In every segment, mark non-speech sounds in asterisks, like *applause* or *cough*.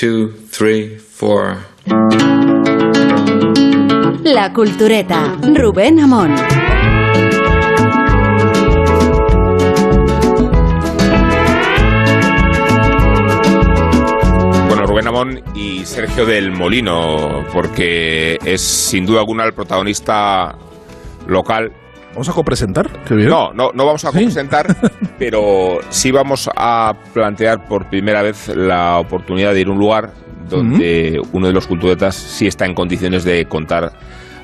two, three, four. La Cultureta, Rubén Amón. Bueno, Rubén Amón y Sergio del Molino, porque es sin duda alguna el protagonista local ¿Vamos a copresentar? Qué bien. No, no, no vamos a Sí. presentar, *laughs* pero sí vamos a plantear por primera vez la oportunidad de ir a un lugar donde uno de los culturetas sí está en condiciones de contar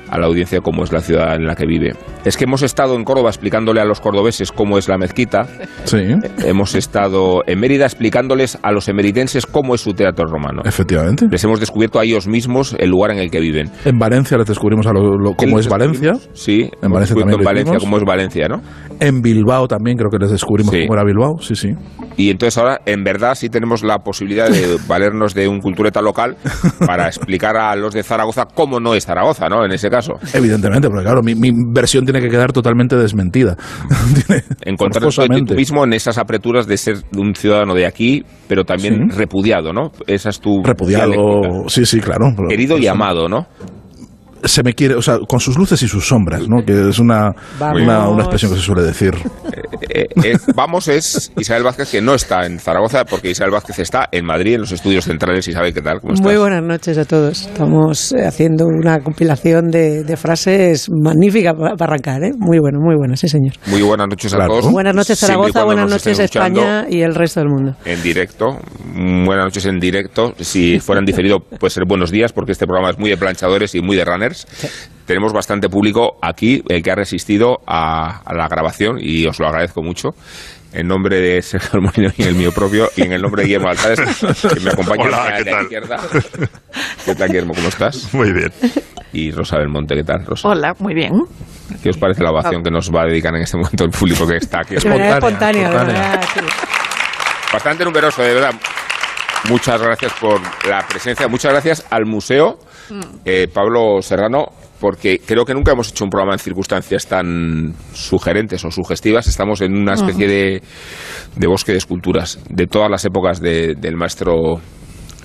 a la audiencia cómo es la ciudad en la que vive. Es que hemos estado en Córdoba explicándole a los cordobeses cómo es la mezquita, Sí, hemos estado en Mérida explicándoles a los emeritenses cómo es su teatro romano. efectivamente. Les hemos descubierto a ellos mismos el lugar en el que viven. En Valencia les descubrimos a lo, lo- cómo ¿Qué les es Valencia. Sí, En Valencia también en Valencia cómo es Valencia, ¿no? En Bilbao también creo que les descubrimos Sí. cómo era Bilbao. Sí, sí. Y entonces ahora, en verdad, sí tenemos la posibilidad de valernos de un cultureta local para explicar a los de Zaragoza cómo no es Zaragoza, ¿no? En ese caso. Evidentemente, porque claro, mi, mi versión tiene que quedar totalmente desmentida. *laughs* Forzosamente. tú mismo en esas apreturas de ser un ciudadano de aquí, pero también Sí. repudiado, ¿no? Esa es tu Repudiado. Sí, sí, claro. pero- Querido y amado, ¿no? Se me quiere, o sea, con sus luces y sus sombras, ¿no? Que es una, Vamos. una, una expresión que se suele decir. Eh, eh, vamos es Isabel Vázquez, que no está en Zaragoza, porque Isabel Vázquez está en Madrid, en los estudios centrales. Isabel, ¿qué tal? ¿Cómo estás? Muy buenas noches a todos. Estamos eh, haciendo una compilación de, de frases magnífica pa- para arrancar, ¿eh? Muy bueno, muy buena, sí señor. Muy buenas noches a Claro. todos. Buenas noches Zaragoza, buenas noches España y el resto del mundo. En directo, buenas noches en directo. Si fueran diferido, puede ser buenos días, porque este programa es muy de planchadores y muy de runners. Tenemos bastante público aquí, el que ha resistido a, a la grabación, y os lo agradezco mucho. En nombre de Sergio Molino y en el mío propio, y en el nombre de Guillermo Altares, que me acompaña Hola, a la ¿qué tal? izquierda. ¿Qué tal, Guillermo? ¿Cómo estás? Muy bien. Y Rosa Belmonte, ¿qué tal, Rosa? Hola, muy bien. ¿Qué os parece la ovación que nos va a dedicar en este momento el público que está aquí? Espontánea, espontánea, espontánea. verdad, sí. bastante numeroso, de verdad. Muchas gracias por la presencia. Muchas gracias al museo, eh, Pablo Serrano, porque creo que nunca hemos hecho un programa en circunstancias tan sugerentes o sugestivas. Estamos en una especie de, de bosque de esculturas de todas las épocas de- del maestro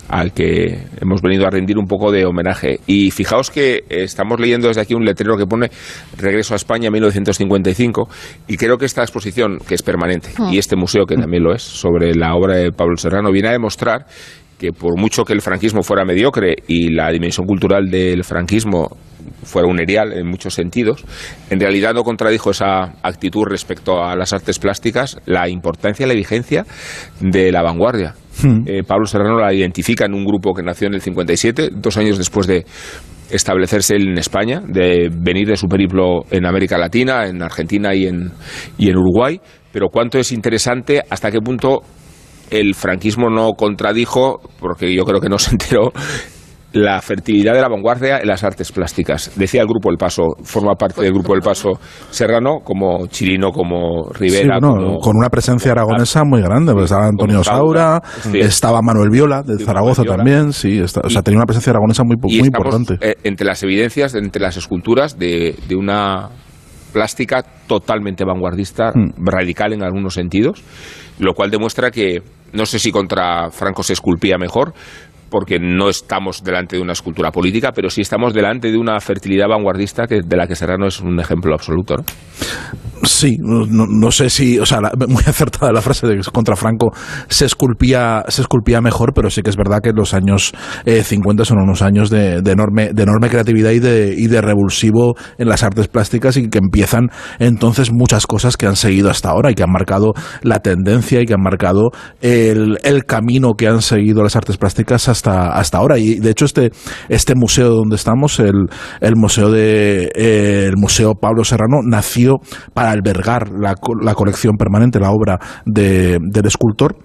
al que hemos venido a rendir un poco de homenaje. Y fijaos que estamos leyendo desde aquí un letrero que pone Regreso a España 1955 y creo que esta exposición, que es permanente, y este museo, que también lo es, sobre la obra de Pablo Serrano, viene a demostrar que por mucho que el franquismo fuera mediocre y la dimensión cultural del franquismo fuera un erial en muchos sentidos, en realidad no contradijo esa actitud respecto a las artes plásticas, la importancia y la vigencia de la vanguardia. Eh, Pablo Serrano la identifica en un grupo que nació en el 57, dos años después de establecerse él en España, de venir de su periplo en América Latina, en Argentina y en, y en Uruguay. Pero cuánto es interesante, hasta qué punto el franquismo no contradijo, porque yo creo que no se enteró, la fertilidad de la vanguardia en las artes plásticas. Decía el Grupo El Paso, forma parte del Grupo El Paso Serrano, como Chirino, como Sí, Rivera, bueno, como- con una presencia aragonesa muy grande. pues estaba Antonio Saura, sí. estaba Manuel Viola, de Sí, Zaragoza Viola. también. Sí, está- o sea, Y- tenía una presencia aragonesa muy, muy importante. eh, entre las evidencias, entre las esculturas de, de una plástica totalmente vanguardista, Mm. radical en algunos sentidos, lo cual demuestra que no sé si contra Franco se esculpía mejor, porque no estamos delante de una escultura política, pero sí estamos delante de una fertilidad vanguardista que, de la que Serrano es un ejemplo absoluto. ¿no? Sí, no, sé si, o sea, la- muy acertada la frase de que contra Franco se esculpía, se esculpía mejor, pero sí que es verdad que los años eh, 50 son unos años de, de enorme, de enorme creatividad y de, y de revulsivo en las artes plásticas y que empiezan entonces muchas cosas que han seguido hasta ahora y que han marcado la tendencia y que han marcado el, el camino que han seguido las artes plásticas hasta, hasta ahora. Y de hecho este, este museo donde estamos, el, el museo de eh, el museo Pablo Serrano, nació para albergar la, la colección permanente, la obra de- del escultor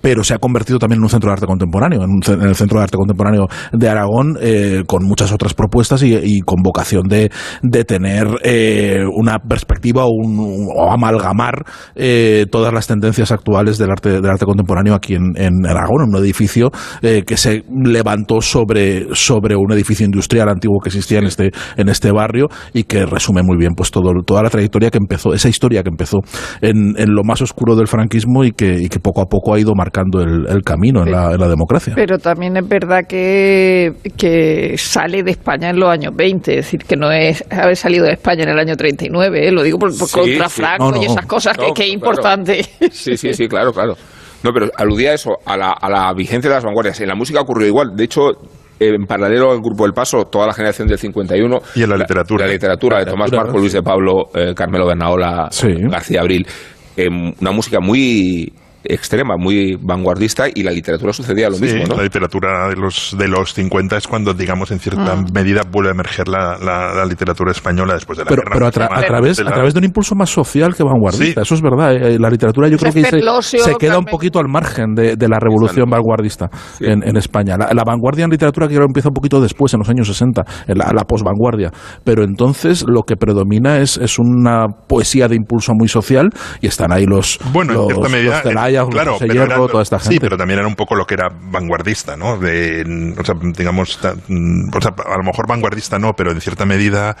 pero se ha convertido también en un centro de arte contemporáneo, en, un el Centro de Arte Contemporáneo de Aragón, eh, con muchas otras propuestas y, con vocación de, de tener eh, una perspectiva o, amalgamar eh, todas las tendencias actuales del arte, del arte contemporáneo aquí en, en Aragón, en un edificio que se levantó sobre, sobre un edificio industrial antiguo que existía en este, en este barrio y que resume muy bien pues todo, toda la trayectoria que empezó, esa historia que empezó en, en lo más oscuro del franquismo y que, y que poco a poco ha ido marcando marcando el, el camino en la, en la, democracia. Pero también es verdad que, que sale de España en los años 20, es decir, que no es haber salido de España en el año 39, ¿eh? lo digo por, por sí, contra sí. Franco no, no, y esas cosas que, que, es importante. Claro. Sí, sí, sí, claro, claro. No, pero aludía a eso, a la, a la vigencia de las vanguardias. En la música ocurrió igual. De hecho, en paralelo al Grupo del Paso, toda la generación del 51. Y en la literatura. La, la literatura la de Tomás Marco, Luis de Pablo, eh, Carmelo Bernaola, sí. García Abril. Eh, una música muy extrema, muy vanguardista y la literatura sucedía lo sí, mismo, ¿no? La literatura de los, de los 50 es cuando, digamos, en cierta mm. medida vuelve a emerger la, la, la, literatura española después de la pero, guerra. Pero a, tra a, través, la... a través de un impulso más social que vanguardista, sí. eso es verdad. Eh, la literatura yo creo que se, se queda un poquito al margen de, de la revolución vanguardista sí. en, en, España. La, la, vanguardia en literatura creo que empieza un poquito después, en los años 60, en la, la posvanguardia. Pero entonces lo que predomina es, es una poesía de impulso muy social y están ahí los, bueno, los, en cierta medida, los Claro, los Hierro, era, toda esta gente. Sí, pero también era un poco lo que era vanguardista, ¿no? De, o sea, digamos, o sea, a lo mejor vanguardista no, pero en cierta medida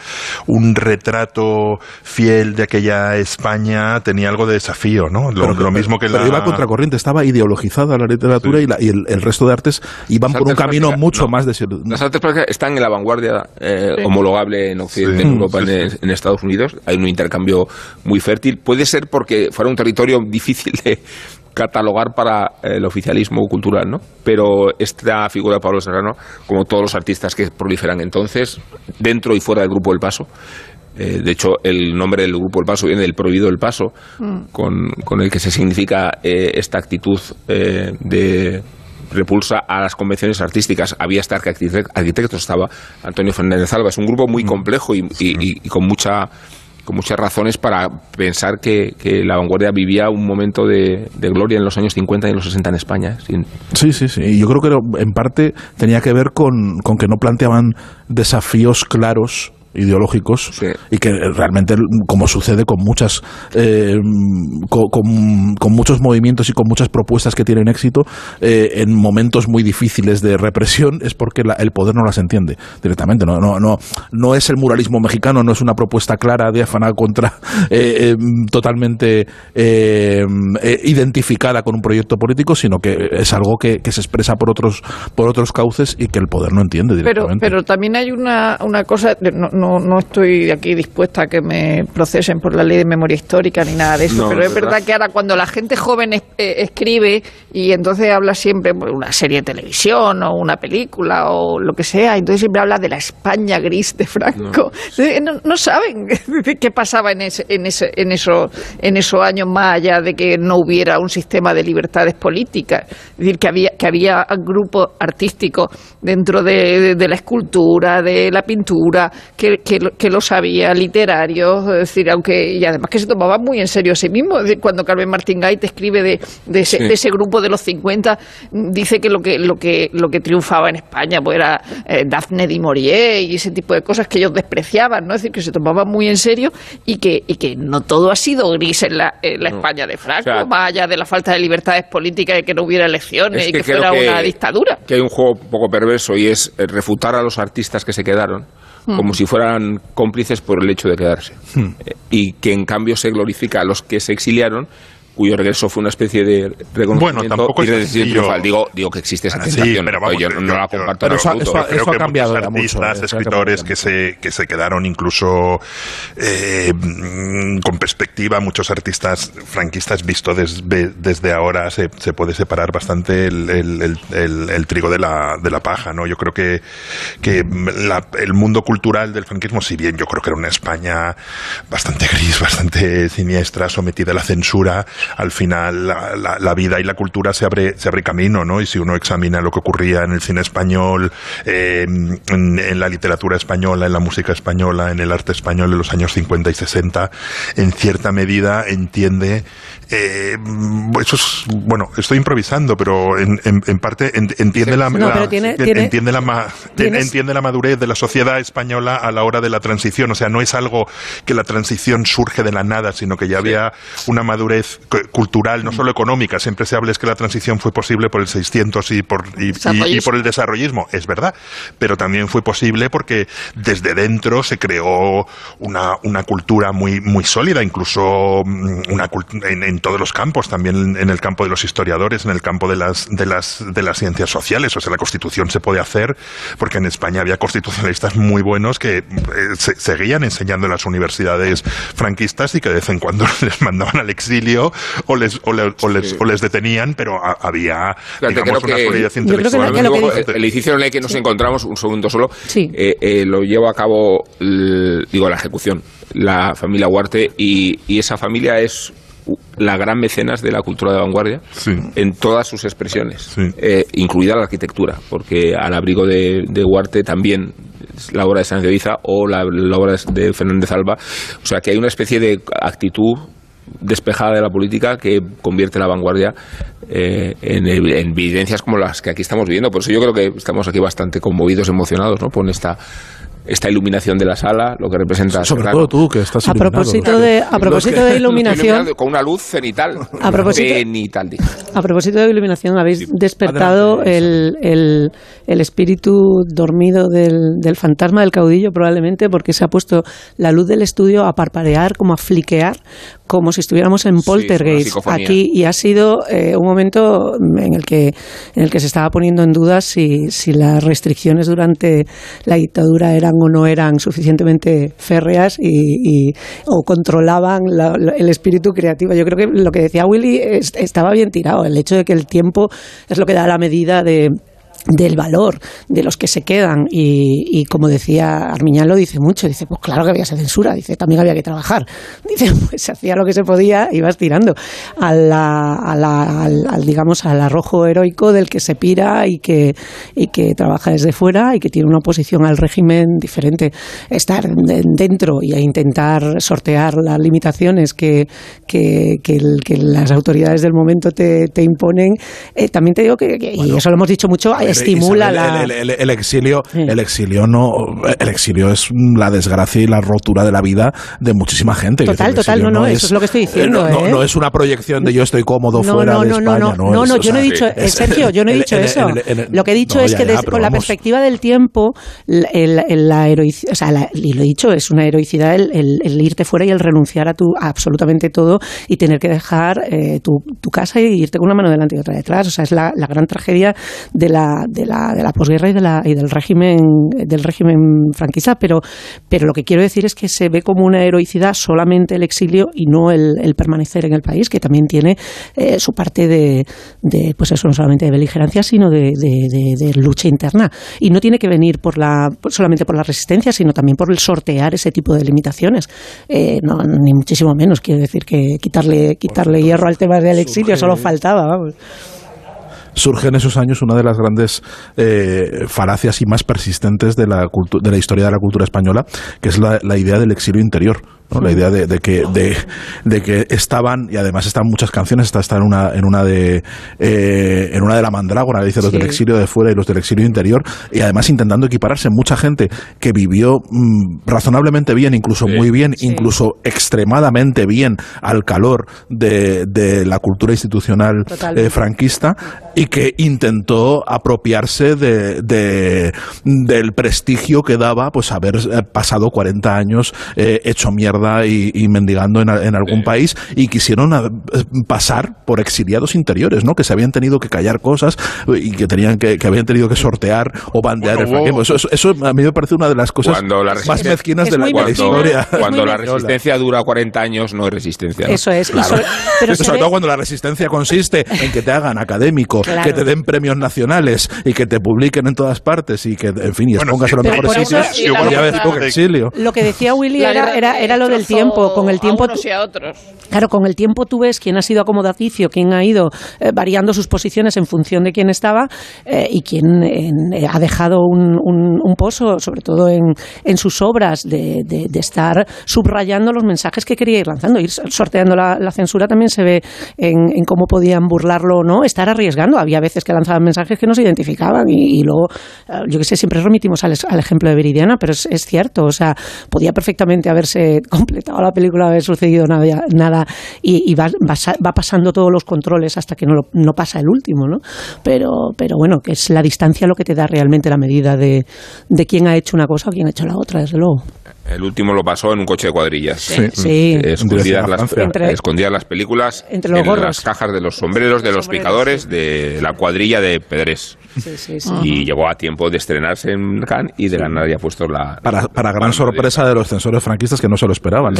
un retrato fiel de aquella España tenía algo de desafío, ¿no? Lo, pero, lo mismo que pero la... iba contracorriente, estaba ideologizada la literatura sí. y, la, y el, el, resto de artes iban las por un camino mucho no. más de... Las artes plásticas están en la vanguardia eh, sí. homologable en Occidente, en Europa, en, en Estados Unidos. Hay un intercambio muy fértil. Puede ser porque fuera un territorio difícil de, catalogar para el oficialismo cultural, ¿no? Pero esta figura de Pablo Serrano, como todos los artistas que proliferan entonces, dentro y fuera del Grupo del Paso, eh, de hecho, el nombre del Grupo del Paso viene del Prohibido del Paso, mm. con, con, el que se significa eh, esta actitud eh, de repulsa a las convenciones artísticas. Había hasta arquitectos, estaba Antonio Fernández Alba. Es un grupo muy complejo y, y, y con mucha con muchas razones para pensar que, que, la vanguardia vivía un momento de, gloria en los años 50 y en los 60 en España. Sin... Sí, sí, sí. Yo creo que en parte tenía que ver con, con que no planteaban desafíos claros ideológicos sí. y que realmente como sucede con muchas eh, con, con, con, muchos movimientos y con muchas propuestas que tienen éxito eh, en momentos muy difíciles de represión es porque la, el poder no las entiende directamente no, no, no, no es el muralismo mexicano no es una propuesta clara diáfana contra *laughs* eh, totalmente identificada con un proyecto político sino que es algo que, que, se expresa por otros por otros cauces y que el poder no entiende directamente pero, pero también hay una, una cosa no, no, no, estoy aquí dispuesta a que me procesen por la ley de memoria histórica ni nada de eso, no, pero es verdad. verdad que ahora cuando la gente joven es, eh, escribe y entonces habla siempre de una serie de televisión o una película o lo que sea, entonces siempre habla de la España gris de Franco. No, *laughs* no saben *laughs* qué pasaba en, ese, en, ese, en, eso, en esos años más allá de que no hubiera un sistema de libertades políticas. Es decir, que había, que había grupos artísticos dentro de, de, de la escultura, de la pintura, que, que, que, lo sabía, literarios, es decir, aunque, y además que se tomaba muy en serio a sí mismo. Cuando Carmen Martín Gay te escribe de, de, ese, sí. de, ese, grupo de los 50, dice que lo que, lo que, lo que triunfaba en España pues era eh, Daphne di Maurier y ese tipo de cosas que ellos despreciaban, ¿no? Es decir, que se tomaba muy en serio y que, y que no todo ha sido gris en la, en la no. España de Franco, o sea, más allá de la falta de libertades políticas y que no hubiera elecciones es que y que fuera que, una dictadura. Que hay un juego un poco perverso y es refutar a los artistas que se quedaron como si fueran cómplices por el hecho de quedarse. Hmm. Y que en cambio se glorifica a los que se exiliaron cuyo regreso fue una especie de reconocimiento bueno, tampoco de triunfal. Digo, digo que existe esa tentación, sí, pero vamos, yo no la comparto pero eso, ha cambiado muchos artistas, mucho, escritores que se, que se quedaron incluso eh, con perspectiva, muchos artistas franquistas visto desde, desde ahora se, se, puede separar bastante el, el, el, el, trigo de la, de la paja, ¿no? Yo creo que, que la, el mundo cultural del franquismo, si bien yo creo que era una España bastante gris, bastante siniestra, sometida a la censura, al final la, la, vida y la cultura se abre, se abre camino, ¿no? Y si uno examina lo que ocurría en el cine español, eh, en, en, la literatura española, en la música española, en el arte español de los años 50 y 60, en cierta medida entiende eh, eso es, bueno, estoy improvisando, pero en, en, en parte entiende, la, no, la, tiene, entiende, la ma, entiende la madurez de la sociedad española a la hora de la transición. O sea, no es algo que la transición surge de la nada, sino que ya había una madurez cultural, no solo económica. Siempre se habla es que la transición fue posible por el 600 y por, y, y, y por el desarrollismo. Es verdad. Pero también fue posible porque desde dentro se creó una, una cultura muy, muy sólida, incluso mm, una, en, en en todos los campos, también en el campo de los historiadores, en el campo de las, de las, de las ciencias sociales. O sea, la Constitución se puede hacer porque en España había constitucionalistas muy buenos que eh, seguían enseñando en las universidades franquistas y que de vez en cuando *laughs* les mandaban al exilio o les, o, les, detenían, pero había, digamos, una solidez intelectual. el edificio en el que nos encontramos, un segundo solo, eh, eh, lo llevo a cabo, digo, la ejecución, la familia Huarte, y, esa familia es la gran mecenas de la cultura de vanguardia en todas sus expresiones, eh, incluida la arquitectura, porque al abrigo de, de Huarte también la obra de Sánchez de Ibiza o la, obra de Fernández Alba. O sea que hay una especie de actitud despejada de la política que convierte la vanguardia eh, en, evidencias como las que aquí estamos viviendo. Por eso yo creo que estamos aquí bastante conmovidos, emocionados ¿no? por esta esta iluminación de la sala, lo que representa. Sobre todo tú, que estás a propósito de A propósito de *laughs* iluminación. Con una luz cenital. A propósito, cenital, a propósito de iluminación, habéis despertado el, el, el, espíritu dormido del, del, fantasma del caudillo, probablemente, porque se ha puesto la luz del estudio a parpadear, como a fliquear, como si estuviéramos en poltergeist. aquí y ha sido eh, un momento en el que en el que se estaba poniendo en duda si, si las restricciones durante la dictadura eran o no eran suficientemente férreas y, o controlaban el espíritu creativo. Yo creo que lo que decía Willy estaba bien tirado, el hecho de que el tiempo es lo que da la medida de del valor de los que se quedan. Y, como decía Armiñán lo dice mucho. Dice pues claro que había esa censura dice también había que trabajar *laughs* dice pues se hacía lo que se podía y vas tirando a la, al, digamos al arrojo heroico del que se pira y que y que trabaja desde fuera y que tiene una oposición al régimen diferente estar dentro y a intentar sortear las limitaciones que, que, que, las autoridades del momento te, te imponen eh, también te digo que, y eso lo hemos dicho mucho estimula la... el, exilio, el exilio no, el exilio es la desgracia y la rotura de la vida de muchísima gente. Total, total, no, no, eso es lo que estoy diciendo. No, no, ¿eh? es una proyección de yo estoy cómodo fuera de España. No, no, no, yo no he dicho, Sergio, yo no he dicho eso. lo que he dicho es que con la perspectiva del tiempo, la heroicidad, o sea, y lo he dicho, es una heroicidad el, irte fuera y el renunciar a tu absolutamente todo y tener que dejar eh, tu, tu, casa y irte con una mano delante y otra detrás. O sea, es la gran tragedia de la, de la, de la posguerra y, de la, y del régimen del régimen franquista, pero, pero lo que quiero decir es que se ve como una heroicidad solamente el exilio y no el, el permanecer en el país, que también tiene eh, su parte de, de, pues eso, no solamente de beligerancia, sino de, de, lucha interna. Y no tiene que venir por la, solamente por la resistencia, sino también por el sortear ese tipo de limitaciones. Eh, no, ni muchísimo menos, quiero decir que quitarle, quitarle hierro al tema del exilio solo faltaba, vamos surge en esos años una de las grandes eh, falacias y más persistentes de la, de la historia de la cultura española, que es la idea del exilio interior la idea de, que, de, que estaban, y además están muchas canciones, está, está en una, en una de eh, en una de la mandrágora, dice los del exilio de fuera y los del exilio interior, y además intentando equipararse. Mucha gente que vivió mm, razonablemente bien, incluso muy bien, incluso extremadamente bien al calor de, de la cultura institucional eh, franquista, y que intentó apropiarse de, de, del prestigio que daba pues haber eh, pasado 40 años hecho mierda y, mendigando en, algún país y quisieron eh, pasar por exiliados interiores, ¿no? Que se habían tenido que callar cosas y que tenían que, que habían tenido que sortear o bandear el franquismo. Eso, eso, a mí me parece una de las cosas más mezquinas de la, historia. Cuando la resistencia dura 40 años, no hay resistencia. Eso es. pero sobre todo cuando la resistencia consiste en que te hagan académico, que te den premios nacionales y que te publiquen en todas partes y que, en fin, y expongas en los mejores sitios, ya ves exilio. Lo que decía Willy era, era, era lo del tiempo. Con el tiempo. Claro, con el tiempo tú ves quién ha sido acomodaticio, quién ha ido eh, variando sus posiciones en función de quién estaba eh, y quién eh, ha dejado un, un, pozo, sobre todo en, en sus obras, de, de, estar subrayando los mensajes que quería ir lanzando. Ir sorteando la, censura también se ve en, en, cómo podían burlarlo o no, estar arriesgando. Había veces que lanzaban mensajes que no se identificaban y, luego, yo que sé, siempre remitimos al, al ejemplo de Viridiana, pero es, es, cierto, o sea, podía perfectamente haberse completado la película, no haber sucedido nada, nada y, va, va, pasando todos los controles hasta que no, no pasa el último, ¿no? Pero, pero bueno, que es la distancia lo que te da realmente la medida de, de quién ha hecho una cosa o quién ha hecho la otra, desde luego. El último lo pasó en un coche de cuadrillas. Sí. sí. Escondidas, las, entre, escondidas las películas entre en las cajas de los sombreros de los picadores de la cuadrilla de Pedrés. Y llegó a tiempo de estrenarse en Cannes y de ganar ya puesto la... Para, para gran sorpresa de los censores franquistas que no se lo esperaban.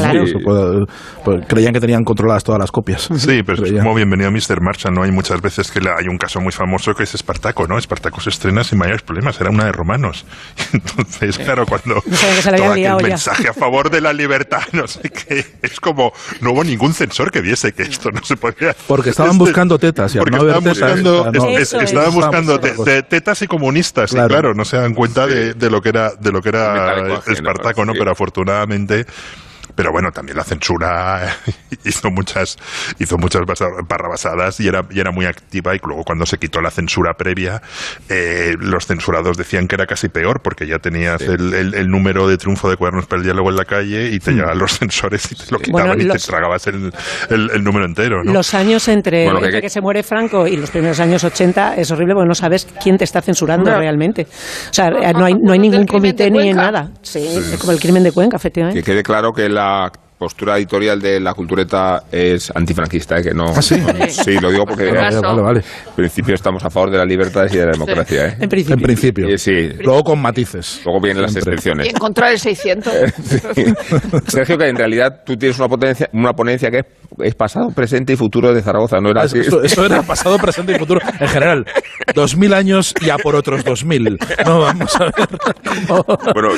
Pues, creían que tenían controladas todas las copias. Sí, pero es como bienvenido Mr. Marshall, ¿no? Hay muchas veces que hay un caso muy famoso que es Espartaco, ¿no? Espartaco se estrena sin mayores problemas, era una de romanos. *laughs* Entonces, claro, cuando todo aquel mensaje a favor de la libertad, no sé qué, es como, no hubo ningún censor que viese que esto no se podía... Porque estaban buscando tetas, y porque estaban buscando, estaban buscando tetas y comunistas, claro. y claro, no se dan cuenta de, de, lo que era, de lo que era Espartaco, ¿no? Pero afortunadamente pero bueno, también la censura *laughs* hizo muchas, hizo muchas barrabasadas y era, y era muy activa y luego cuando se quitó la censura previa, eh, los censurados decían que era casi peor porque ya tenías el, el, número de triunfo de cuadernos para el diálogo en la calle y te llegaban los *laughs* censores y te lo quitaban y te tragabas el, el, número entero. ¿no? Los años entre, que, se muere Franco y los primeros años 80 es horrible porque no sabes quién te está censurando realmente. O sea, no hay, no hay ningún comité ni nada. Sí, es como el crimen de Cuenca, efectivamente. Que quede claro que la а postura editorial de la cultureta es antifranquista, ¿eh? que no, ¿Ah, sí? sí, lo digo porque *laughs* en principio estamos a favor de las libertades y de la democracia. ¿eh? En principio. En principio. Sí, Luego con matices. Luego vienen las excepciones. Y encontrar el 600. Sergio, que en realidad tú tienes una, potencia, una ponencia que es, pasado, presente y futuro de Zaragoza, ¿no era ah, así? Eso, era pasado, presente y futuro en general. Dos mil años ya por otros dos mil. No, vamos a ver. Bueno,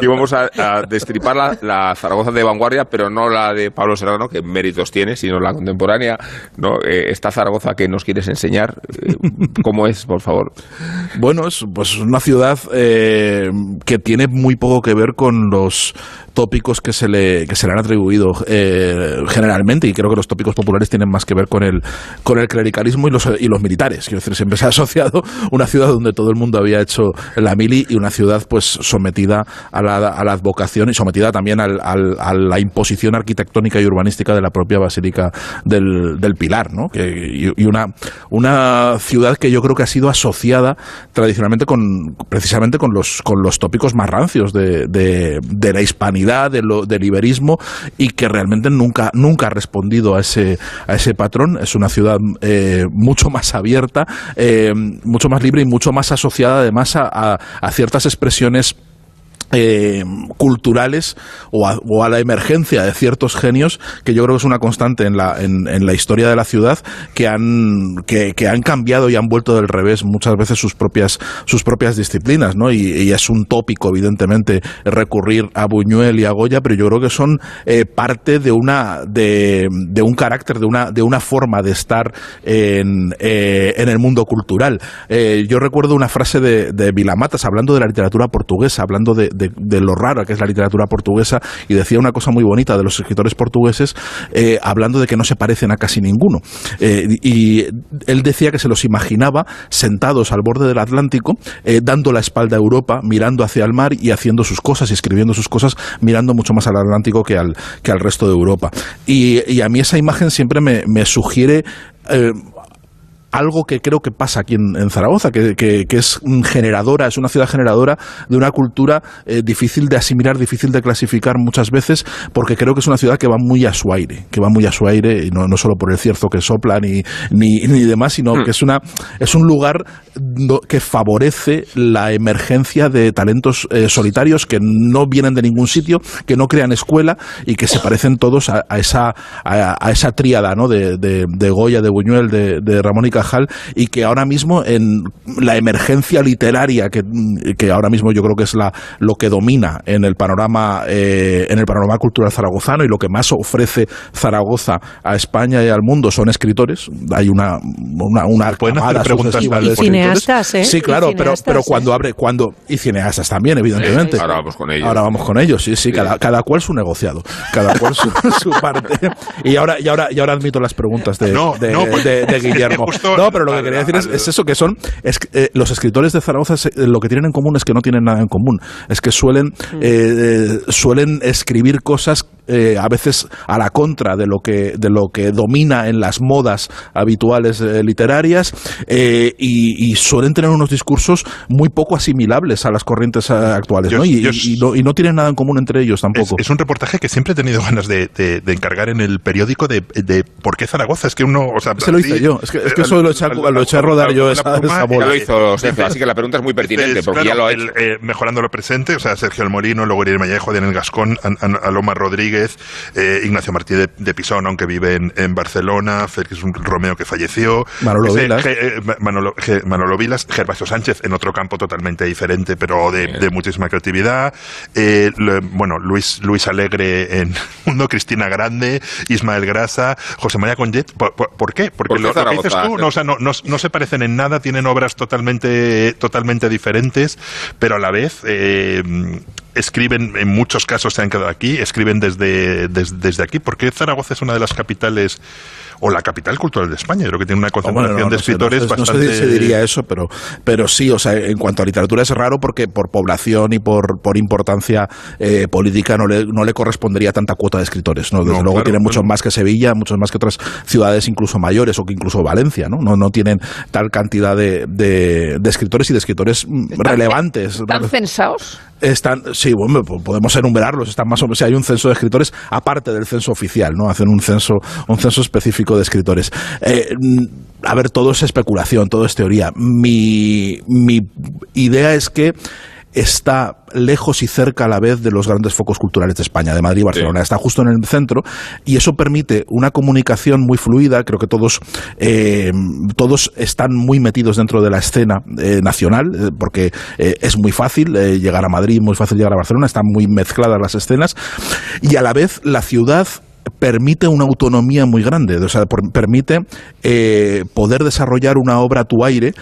íbamos a, a destripar la, la Zaragoza de vanguardia, pero no la de Pablo Serrano, que méritos tiene, sino la contemporánea. ¿no? Eh, esta Zaragoza que nos quieres enseñar, eh, ¿cómo es, por favor? Bueno, es pues una ciudad eh, que tiene muy poco que ver con los tópicos que se le, que se le han atribuido generalmente, y creo que los tópicos populares tienen más que ver con el, con el clericalismo y los, y los militares. Quiero decir, siempre se ha asociado una ciudad donde todo el mundo había hecho la mili y una ciudad pues sometida a la, a la advocación y sometida también al, al, a la imposición arquitectónica y urbanística de la propia Basílica del, del Pilar, ¿no? Que, y, una, una ciudad que yo creo que ha sido asociada tradicionalmente con, precisamente con los, con los tópicos más rancios de, de, de la hispanidad del iberismo y que realmente nunca, nunca ha respondido a ese, a ese patrón. Es una ciudad eh, mucho más abierta, eh, mucho más libre y mucho más asociada además a, a ciertas expresiones eh, culturales o a, la emergencia de ciertos genios que yo creo que es una constante en la, en, la historia de la ciudad que han, que, han cambiado y han vuelto del revés muchas veces sus propias, sus propias disciplinas, ¿no? Y, es un tópico, evidentemente, recurrir a Buñuel y a Goya, pero yo creo que son eh, parte de una, de, de, un carácter, de una, de una forma de estar en, eh, en el mundo cultural. yo recuerdo una frase de, Vilamatas hablando de la literatura portuguesa, hablando de, lo raro que es la literatura portuguesa y decía una cosa muy bonita de los escritores portugueses eh, hablando de que no se parecen a casi ninguno. Eh, y él decía que se los imaginaba sentados al borde del Atlántico, eh, dando la espalda a Europa, mirando hacia el mar y haciendo sus cosas y escribiendo sus cosas, mirando mucho más al Atlántico que al, que al resto de Europa. Y, a mí esa imagen siempre me, me sugiere algo que creo que pasa aquí en, Zaragoza, que, que, es generadora, es una ciudad generadora de una cultura eh, difícil de asimilar, difícil de clasificar muchas veces, porque creo que es una ciudad que va muy a su aire, que va muy a su aire, y no, no solo por el cierzo que sopla ni, ni, ni demás, sino hmm. que es, una, es un lugar que favorece la emergencia de talentos eh, solitarios que no vienen de ningún sitio, que no crean escuela y que se parecen todos a, esa, a, esa tríada ¿no? de, de, Goya, de Buñuel, de, de Ramón y y que ahora mismo en la emergencia literaria que, que ahora mismo yo creo que es la, lo que domina en el panorama eh, en el panorama cultural zaragozano y lo que más ofrece Zaragoza a España y al mundo son escritores. Hay una una, una preguntas y cineastas ¿eh? sí claro pero pero cuando ¿eh? abre cuando y cineastas también evidentemente. Ahora vamos con ellos. Ahora vamos con ellos sí sí, Cada, cada cual su negociado cada cual su, *laughs* su, parte. Y ahora y ahora y ahora admito las preguntas de, de, de, Guillermo no, pero lo que quería decir es, eso, que son es eh, los escritores de Zaragoza eh, lo que tienen en común es que no tienen nada en común. Es que suelen, mm. eh, suelen escribir cosas eh, a veces a la contra de lo que, de lo que domina en las modas habituales eh, literarias eh, y, suelen tener unos discursos muy poco asimilables a las corrientes actuales ¿no? Y, no, tienen nada en común entre ellos tampoco. Es, un reportaje que siempre he tenido *laughs* ganas de, encargar en el periódico de, por qué Zaragoza. Es que uno. O sea, se lo hice yo. Es que, eso lo eché, a rodar yo esa, bola. lo hizo así que la pregunta es muy pertinente porque ya lo ha hecho. mejorando lo presente, o sea, Sergio Almorino, luego Irene Mallejo, Daniel Gascón, Aloma Rodríguez, Ignacio Martí de, Pisón, aunque vive en, Barcelona, Félix Romeo que falleció. Manolo Vilas. Manolo, Vilas, Gervasio Sánchez en otro campo totalmente diferente, pero de, muchísima creatividad. Eh, bueno, Luis, Luis Alegre en *laughs* Mundo, Cristina Grande, Ismael Grasa, José María Conjet. ¿Por, qué? Porque lo, que dices tú no, no, se parecen en nada, tienen obras totalmente, totalmente diferentes, pero a la vez eh, escriben, en muchos casos se han quedado aquí, escriben desde, desde, desde aquí, porque Zaragoza es una de las capitales o la capital cultural de España. Creo que tiene una concentración de escritores bastante... No se diría eso, pero, pero sí, o sea, en cuanto a literatura es raro porque por población y por, por importancia eh, política no le, no le correspondería tanta cuota de escritores, ¿no? Desde luego tiene muchos más que Sevilla, muchos más que otras ciudades incluso mayores o que incluso Valencia, ¿no? No, no tienen tal cantidad de, de, escritores y de escritores relevantes. ¿Están censados? Están, sí, bueno, podemos enumerarlos, están más o menos, si hay un censo de escritores aparte del censo oficial, ¿no? Hacen un censo, un censo específico de escritores. Eh, a ver, todo es especulación, todo es teoría. Mi, mi idea es que está lejos y cerca a la vez de los grandes focos culturales de España, de Madrid y Barcelona. Está justo en el centro y eso permite una comunicación muy fluida. Creo que todos, eh, todos están muy metidos dentro de la escena eh, nacional, eh, porque es muy fácil llegar a Madrid, muy fácil llegar a Barcelona, están muy mezcladas las escenas y a la vez la ciudad permite una autonomía muy grande, o sea, permite poder desarrollar una obra a tu aire,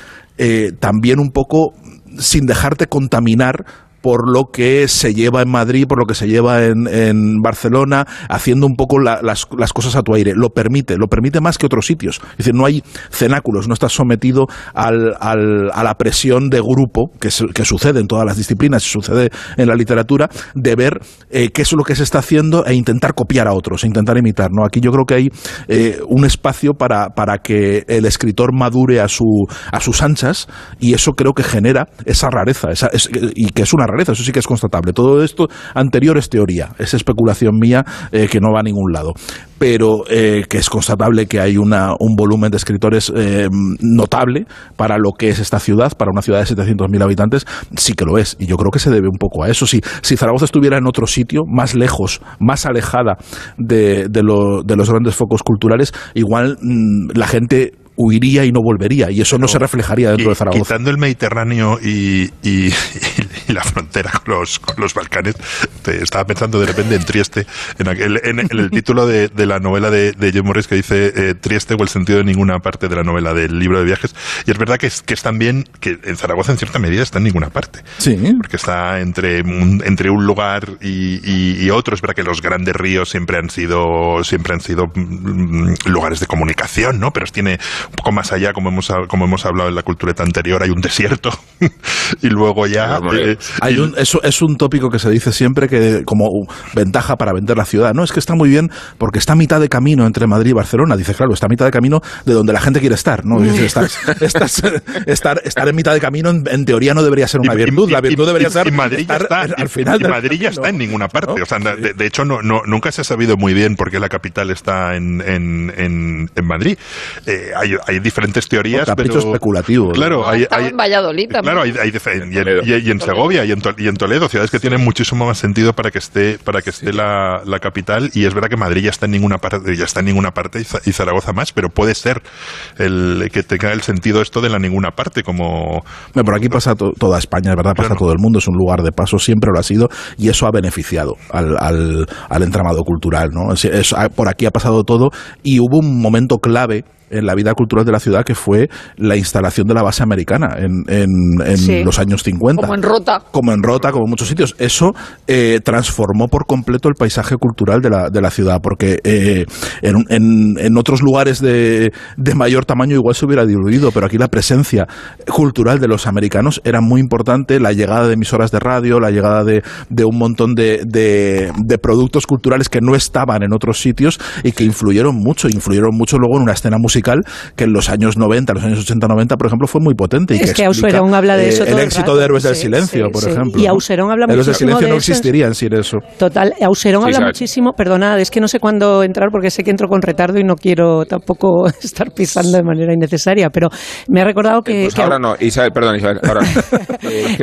también un poco sin dejarte contaminar por lo que se lleva en Madrid, por lo que se lleva en, en Barcelona, haciendo un poco las, las, cosas a tu aire. Lo permite, lo permite más que otros sitios. Es decir, no hay cenáculos, no estás sometido al, al, a la presión de grupo que, que, sucede en todas las disciplinas, sucede en la literatura, de ver eh, qué es lo que se está haciendo e intentar copiar a otros, intentar imitar. ¿no? Aquí yo creo que hay eh, un espacio para, para que el escritor madure a, su, a sus anchas y eso creo que genera esa rareza esa, y que es una eso sí que es constatable. Todo esto anterior es teoría, es especulación mía eh, que no va a ningún lado, pero eh, que es constatable que hay una, un volumen de escritores eh, notable para lo que es esta ciudad, para una ciudad de 700.000 habitantes, sí que lo es, y yo creo que se debe un poco a eso. Si, si Zaragoza estuviera en otro sitio, más lejos, más alejada de, de, los grandes focos culturales, igual mm, la gente huiría y no volvería, y eso no se reflejaría dentro de Zaragoza. Quitando el Mediterráneo y, y, la frontera con los, con los Balcanes, estaba pensando de repente en Trieste, en, aquel, en, el título de, de, la novela de, de Jim Morris que dice eh, Trieste o el sentido de ninguna parte de la novela del libro de viajes, y es verdad que es, que es también que en Zaragoza en cierta medida está en ninguna parte, sí. porque está entre un, entre un lugar y, y, otro, es verdad que los grandes ríos siempre han sido siempre han sido mm, lugares de comunicación, ¿no? Pero tiene poco más allá, como hemos, como hemos hablado en la cultureta anterior, hay un desierto *laughs* y luego ya... Eh, hay un, eso es un tópico que se dice siempre que como ventaja para vender la ciudad. No, es que está muy bien porque está a mitad de camino entre Madrid y Barcelona. Dice, claro, está a mitad de camino de donde la gente quiere estar. ¿no? *laughs* Dice, estar, estar, en mitad de camino en, teoría no debería ser una virtud. la virtud debería ser Madrid está, al final. Y Madrid ya está en ninguna parte. O sea, de, hecho, no, no, nunca se ha sabido muy bien por qué la capital está en, en, en, Madrid. Eh, hay hay, diferentes teorías. pero, especulativo. Claro, hay, en Valladolid Claro, hay, y, en, Segovia y en, Toledo, ciudades que tienen muchísimo más sentido para que esté, para que esté la, capital. Y es verdad que Madrid ya está en ninguna parte, ya está en ninguna parte y Zaragoza más, pero puede ser el que tenga el sentido esto de la ninguna parte, como. por aquí pasa toda España, es verdad, pasa todo el mundo, es un lugar de paso, siempre lo ha sido, y eso ha beneficiado al, al, entramado cultural, ¿no? por aquí ha pasado todo y hubo un momento clave en la vida cultural de la ciudad, que fue la instalación de la base americana en, en, los años 50. Como en Rota. Como en Rota, como en muchos sitios. Eso eh, transformó por completo el paisaje cultural de la, de la ciudad, porque eh, en, en, otros lugares de, de mayor tamaño igual se hubiera diluido, pero aquí la presencia cultural de los americanos era muy importante, la llegada de emisoras de radio, la llegada de, de un montón de, de, de productos culturales que no estaban en otros sitios y que influyeron mucho, influyeron mucho luego en una escena musical que en los años 90, los años 80-90, por ejemplo, fue muy potente. Y es que, Auserón habla de eso. Eh, el éxito de Héroes del Silencio, por ejemplo. Y Auserón habla Héroes muchísimo del Silencio no existirían sin eso. Total, Auserón habla muchísimo, perdonad, es que no sé cuándo entrar porque sé que entro con retardo y no quiero tampoco *laughs* estar pisando de manera innecesaria, pero me ha recordado que... Pues ahora no, Isabel, perdón, Isabel, ahora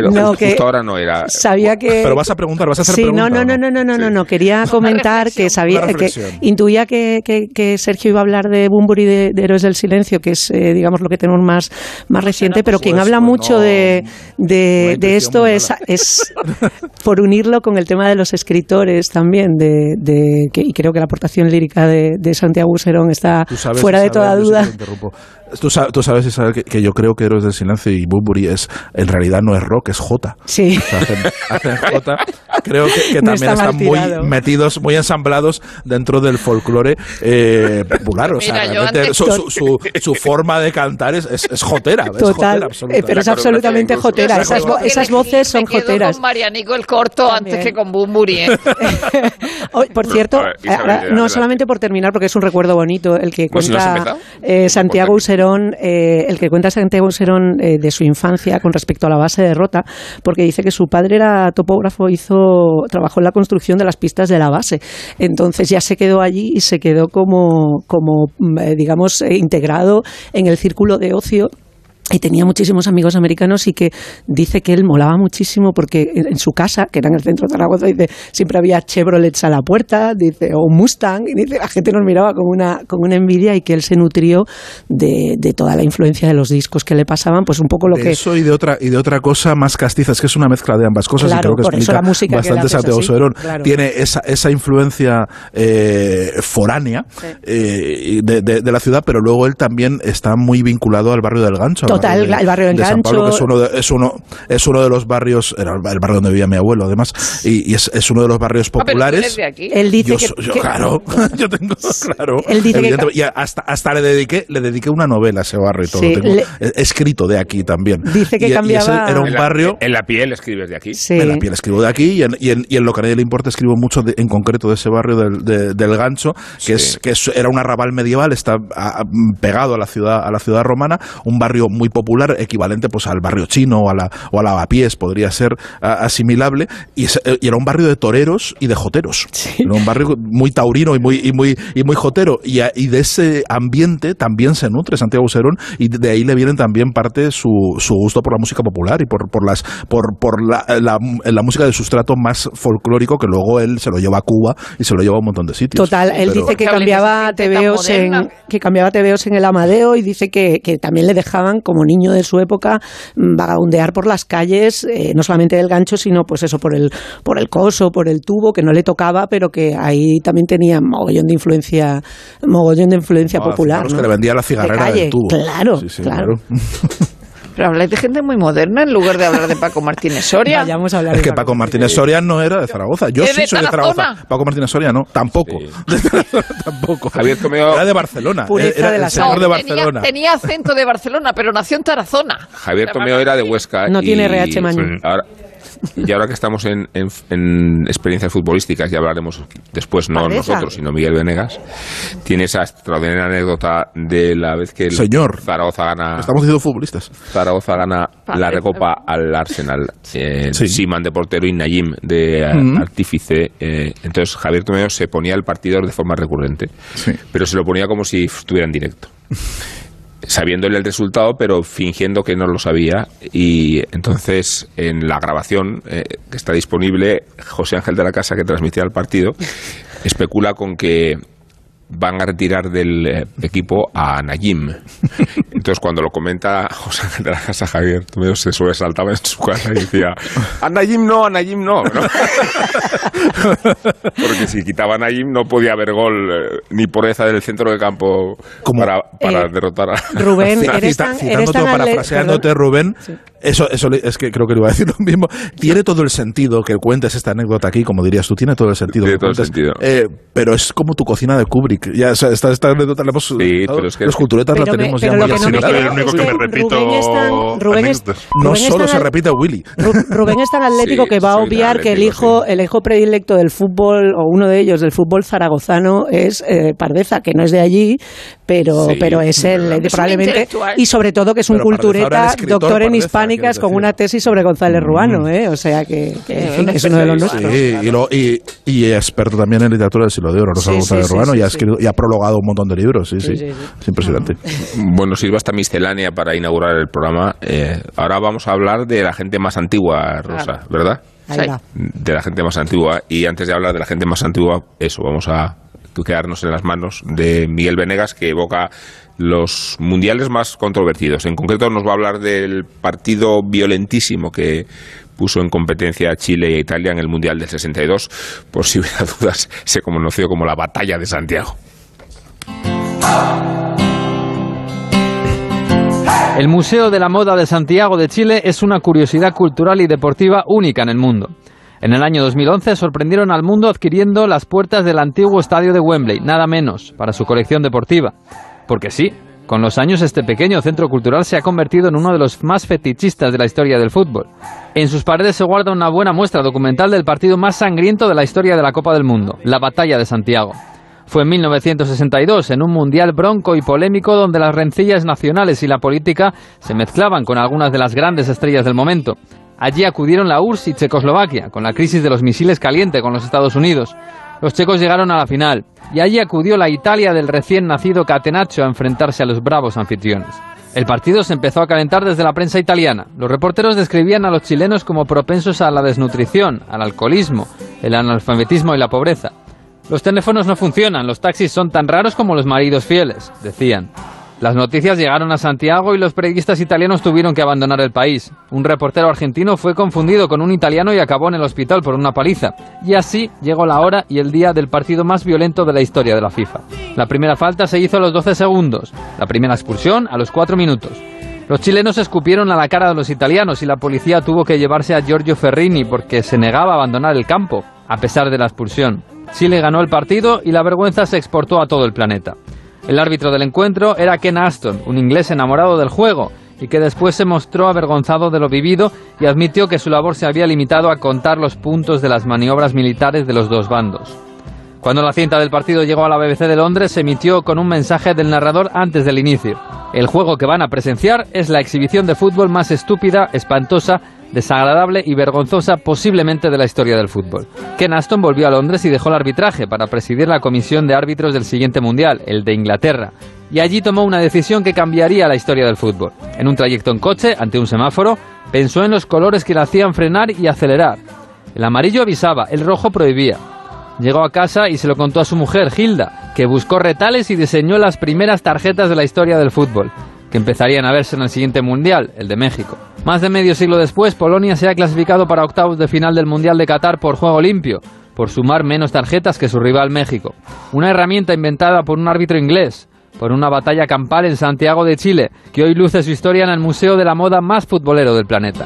no. *laughs* que justo ahora no era... Sabía que... Pero vas a preguntar, vas a hacer sí, preguntas. No, no, no, no, no, no, no, quería comentar que sabía, que intuía que, que, Sergio iba a hablar de Bumburi de, de Héroes del Silencio, que es, eh, digamos, lo que tenemos más, más reciente, pero quien habla mucho de, de, esto es, es por unirlo con el tema de los escritores también, de, de que, y creo que la aportación lírica de, Santiago Buserón está fuera de toda duda. Tú sabes, tú sabes Isabel, que, yo creo que Héroes del Silencio y Bumburi es, en realidad no es rock, es J. Sí. hacen, J. Creo que, también están muy metidos, muy ensamblados dentro del folclore eh, popular. O sea, realmente su, su, forma de cantar es, es, jotera. Total, es jotera, eh, pero es absolutamente jotera. Esas, esas voces son me joteras. con Marianico el corto antes que con Bumburi. *laughs* ¿eh? por cierto, no solamente por terminar, porque es un recuerdo bonito el que cuenta Santiago Usero eh, el que cuenta Santiago Serón eh, de su infancia con respecto a la base de Rota, porque dice que su padre era topógrafo, hizo, trabajó en la construcción de las pistas de la base. Entonces ya se quedó allí y se quedó como, como mm, eh, digamos, integrado en el círculo de ocio y tenía muchísimos amigos americanos y que dice que él molaba muchísimo porque en su casa, que era en el centro de Zaragoza, dice, siempre había Chevrolets a la puerta, dice, o Mustang, y dice, la gente nos miraba con una, con una envidia y que él se nutrió de, de toda la influencia de los discos que le pasaban, pues un poco lo que... Eso y de otra, y de otra cosa más castiza, es que es una mezcla de ambas cosas y creo que explica la música bastante Santiago Soberón. Tiene esa, esa influencia eh, foránea eh, de, de, la ciudad, pero luego él también está muy vinculado al barrio del Gancho el, barrio de Engancho. es uno de, es uno, es uno de los barrios, era el barrio donde vivía mi abuelo, además, y, es, es, uno de los barrios ah, populares. Él dice que, claro, *laughs* yo tengo, claro. Él dice que, y hasta, hasta le dediqué, le dediqué una novela a ese barrio y todo. tengo escrito de aquí también. Dice que cambiaba. era un barrio. En la, piel escribes de aquí. En la piel escribo de aquí y en, y en, y en lo que a nadie le importa escribo mucho en concreto de ese barrio del, del Gancho, que es que era un arrabal medieval, está pegado a la ciudad a la ciudad romana, un barrio muy popular, equivalente pues al barrio chino o a la, o a lavapiés, podría ser asimilable, y, eh, y, era un barrio de toreros y de joteros. Era un barrio muy taurino y muy, y muy, y muy jotero, y, y de ese ambiente también se nutre Santiago Serón, y de ahí le vienen también parte su, su gusto por la música popular y por, por, las, por, por la, la, música de sustrato más folclórico que luego él se lo lleva a Cuba y se lo lleva a un montón de sitios. Total, él dice que cambiaba tebeos en, que cambiaba tebeos en el Amadeo y dice que, que también le dejaban como niño de su época mm, vagabundear por las calles, eh, no solamente del gancho, sino pues eso, por el, por el coso, por el tubo, que no le tocaba, pero que ahí también tenía mogollón de influencia, mogollón de influencia popular. que le vendía la cigarrera del tubo. Claro, claro. *laughs* Pero habláis de gente muy moderna en lugar de hablar de Paco Martínez Soria. *laughs* Vayamos a hablar es que Paco Martínez Soria no era de Zaragoza. Yo sí soy de Zaragoza. Paco Martínez Soria no, tampoco. *laughs* tampoco. *laughs* Javier. Era de Barcelona. Era, el señor de Barcelona. Tenía, acento de Barcelona, pero nació en Tarazona. Javier Tomeo era de Huesca. No tiene RH Mañón. *laughs* Y ahora que estamos en, experiencias futbolísticas, ya hablaremos después, no nosotros, sino Miguel Venegas, tiene esa extraordinaria anécdota de la vez que el Señor, Zaragoza gana. Estamos diciendo futbolistas. Zaragoza gana la recopa al Arsenal. Eh, Siman de portero y Nayim de artífice. Eh, entonces Javier Tomeo se ponía el partidor de forma recurrente, pero se lo ponía como si estuviera en directo *laughs* sabiéndole el resultado, pero fingiendo que no lo sabía. Y entonces, en la grabación eh, que está disponible, José Ángel de la Casa, que transmitía el partido, especula con que van a retirar del eh, equipo a Nayim. *laughs* Entonces, cuando lo comenta José Ángel de la Casa Javier, medio se sobresaltaba en su casa y decía: A Nayim no, a Nayim no. ¿no? *laughs* Porque si quitaban a Nayim no podía haber gol eh, ni por esa del centro del campo para, para Eh, derrotar a. Rubén, *laughs* eres tan, tan parafraseándote, Rubén, eso, eso le- es que creo que le iba a decir lo mismo. Tiene todo el sentido que cuentes esta anécdota aquí, como dirías tú, tiene todo el sentido. Tiene que todo el cuentes, sentido. eh, pero es como tu cocina de Kubrick. Ya, o sea, esta, esta anécdota la hemos. Sí, pero es que- los culturetas la me- tenemos pero ya lo muy que no soy el único es que me repito Rubén es tan- Rubén es- anécdotas. No Rubén es solo tan se al- repite Willy. Ru- Rubén es tan atlético Sí, que va a obviar que el hijo, sí. el hijo predilecto del fútbol, o uno de ellos del fútbol zaragozano, es eh, Pardeza, que no es de allí, pero, Sí, pero es el, un probablemente, y sobre todo que es un cultureta, doctor en Pardeza, quieres con una tesis sobre González Ruano, ¿eh? o sea que, que, es uno de los nuestros. Sí, y, lo- y, y experto también en literatura del siglo de oro, no Sí, González sí, Ruano, sí, y, ha sí. escrito- y ha prologado un montón de libros, sí, sí. Sí, sí, sí. Es impresionante. Bueno, sirva esta miscelánea para inaugurar el programa. Eh, ahora vamos a hablar de la gente más antigua, Rosa, ¿verdad? Ahí va. De la gente más antigua. Y antes de hablar de la gente más antigua, eso, vamos a quedarnos en las manos de Miguel Venegas, que evoca los mundiales más controvertidos. En concreto nos va a hablar del partido violentísimo que puso en competencia a Chile y a Italia en el Mundial del 62. Por si hubiera *laughs* dudas, se conoció como la Batalla de Santiago. El Museo de la Moda de Santiago de Chile es una curiosidad cultural y deportiva única en el mundo. En el año 2011 sorprendieron al mundo adquiriendo las puertas del antiguo estadio de Wembley, nada menos, para su colección deportiva. Porque sí, con los años este pequeño centro cultural se ha convertido en uno de los más fetichistas de la historia del fútbol. En sus paredes se guarda una buena muestra documental del partido más sangriento de la historia de la Copa del Mundo, la Batalla de Santiago. Fue en 1962, en un mundial bronco y polémico donde las rencillas nacionales y la política se mezclaban con algunas de las grandes estrellas del momento. Allí acudieron la URSS y Checoslovaquia, con la crisis de los misiles caliente con los Estados Unidos. Los checos llegaron a la final, y allí acudió la Italia del recién nacido Catenaccio a enfrentarse a los bravos anfitriones. El partido se empezó a calentar desde la prensa italiana. Los reporteros describían a los chilenos como propensos a la desnutrición, al alcoholismo, el analfabetismo y la pobreza. Los teléfonos no funcionan, los taxis son tan raros como los maridos fieles, decían. Las noticias llegaron a Santiago y los periodistas italianos tuvieron que abandonar el país. Un reportero argentino fue confundido con un italiano y acabó en el hospital por una paliza. Y así llegó la hora y el día del partido más violento de la historia de la FIFA. La primera falta se hizo a los 12 segundos, la primera expulsión a los 4 minutos. Los chilenos escupieron a la cara de los italianos y la policía tuvo que llevarse a Giorgio Ferrini porque se negaba a abandonar el campo, a pesar de la expulsión. Chile ganó el partido y la vergüenza se exportó a todo el planeta. El árbitro del encuentro era Ken Aston, un inglés enamorado del juego y que después se mostró avergonzado de lo vivido y admitió que su labor se había limitado a contar los puntos de las maniobras militares de los dos bandos. Cuando la cinta del partido llegó a la BBC de Londres, se emitió con un mensaje del narrador antes del inicio. El juego que van a presenciar es la exhibición de fútbol más estúpida, espantosa, desagradable y vergonzosa posiblemente de la historia del fútbol. Ken Aston volvió a Londres y dejó el arbitraje para presidir la comisión de árbitros del siguiente mundial, el de Inglaterra, y allí tomó una decisión que cambiaría la historia del fútbol. En un trayecto en coche, ante un semáforo, pensó en los colores que le hacían frenar y acelerar. El amarillo avisaba, el rojo prohibía. Llegó a casa y se lo contó a su mujer, Hilda, que buscó retales y diseñó las primeras tarjetas de la historia del fútbol, que empezarían a verse en el siguiente Mundial, el de México. Más de medio siglo después, Polonia se ha clasificado para octavos de final del Mundial de Qatar por juego limpio, por sumar menos tarjetas que su rival México. Una herramienta inventada por un árbitro inglés, por una batalla campal en Santiago de Chile, que hoy luce su historia en el Museo de la Moda más futbolero del planeta.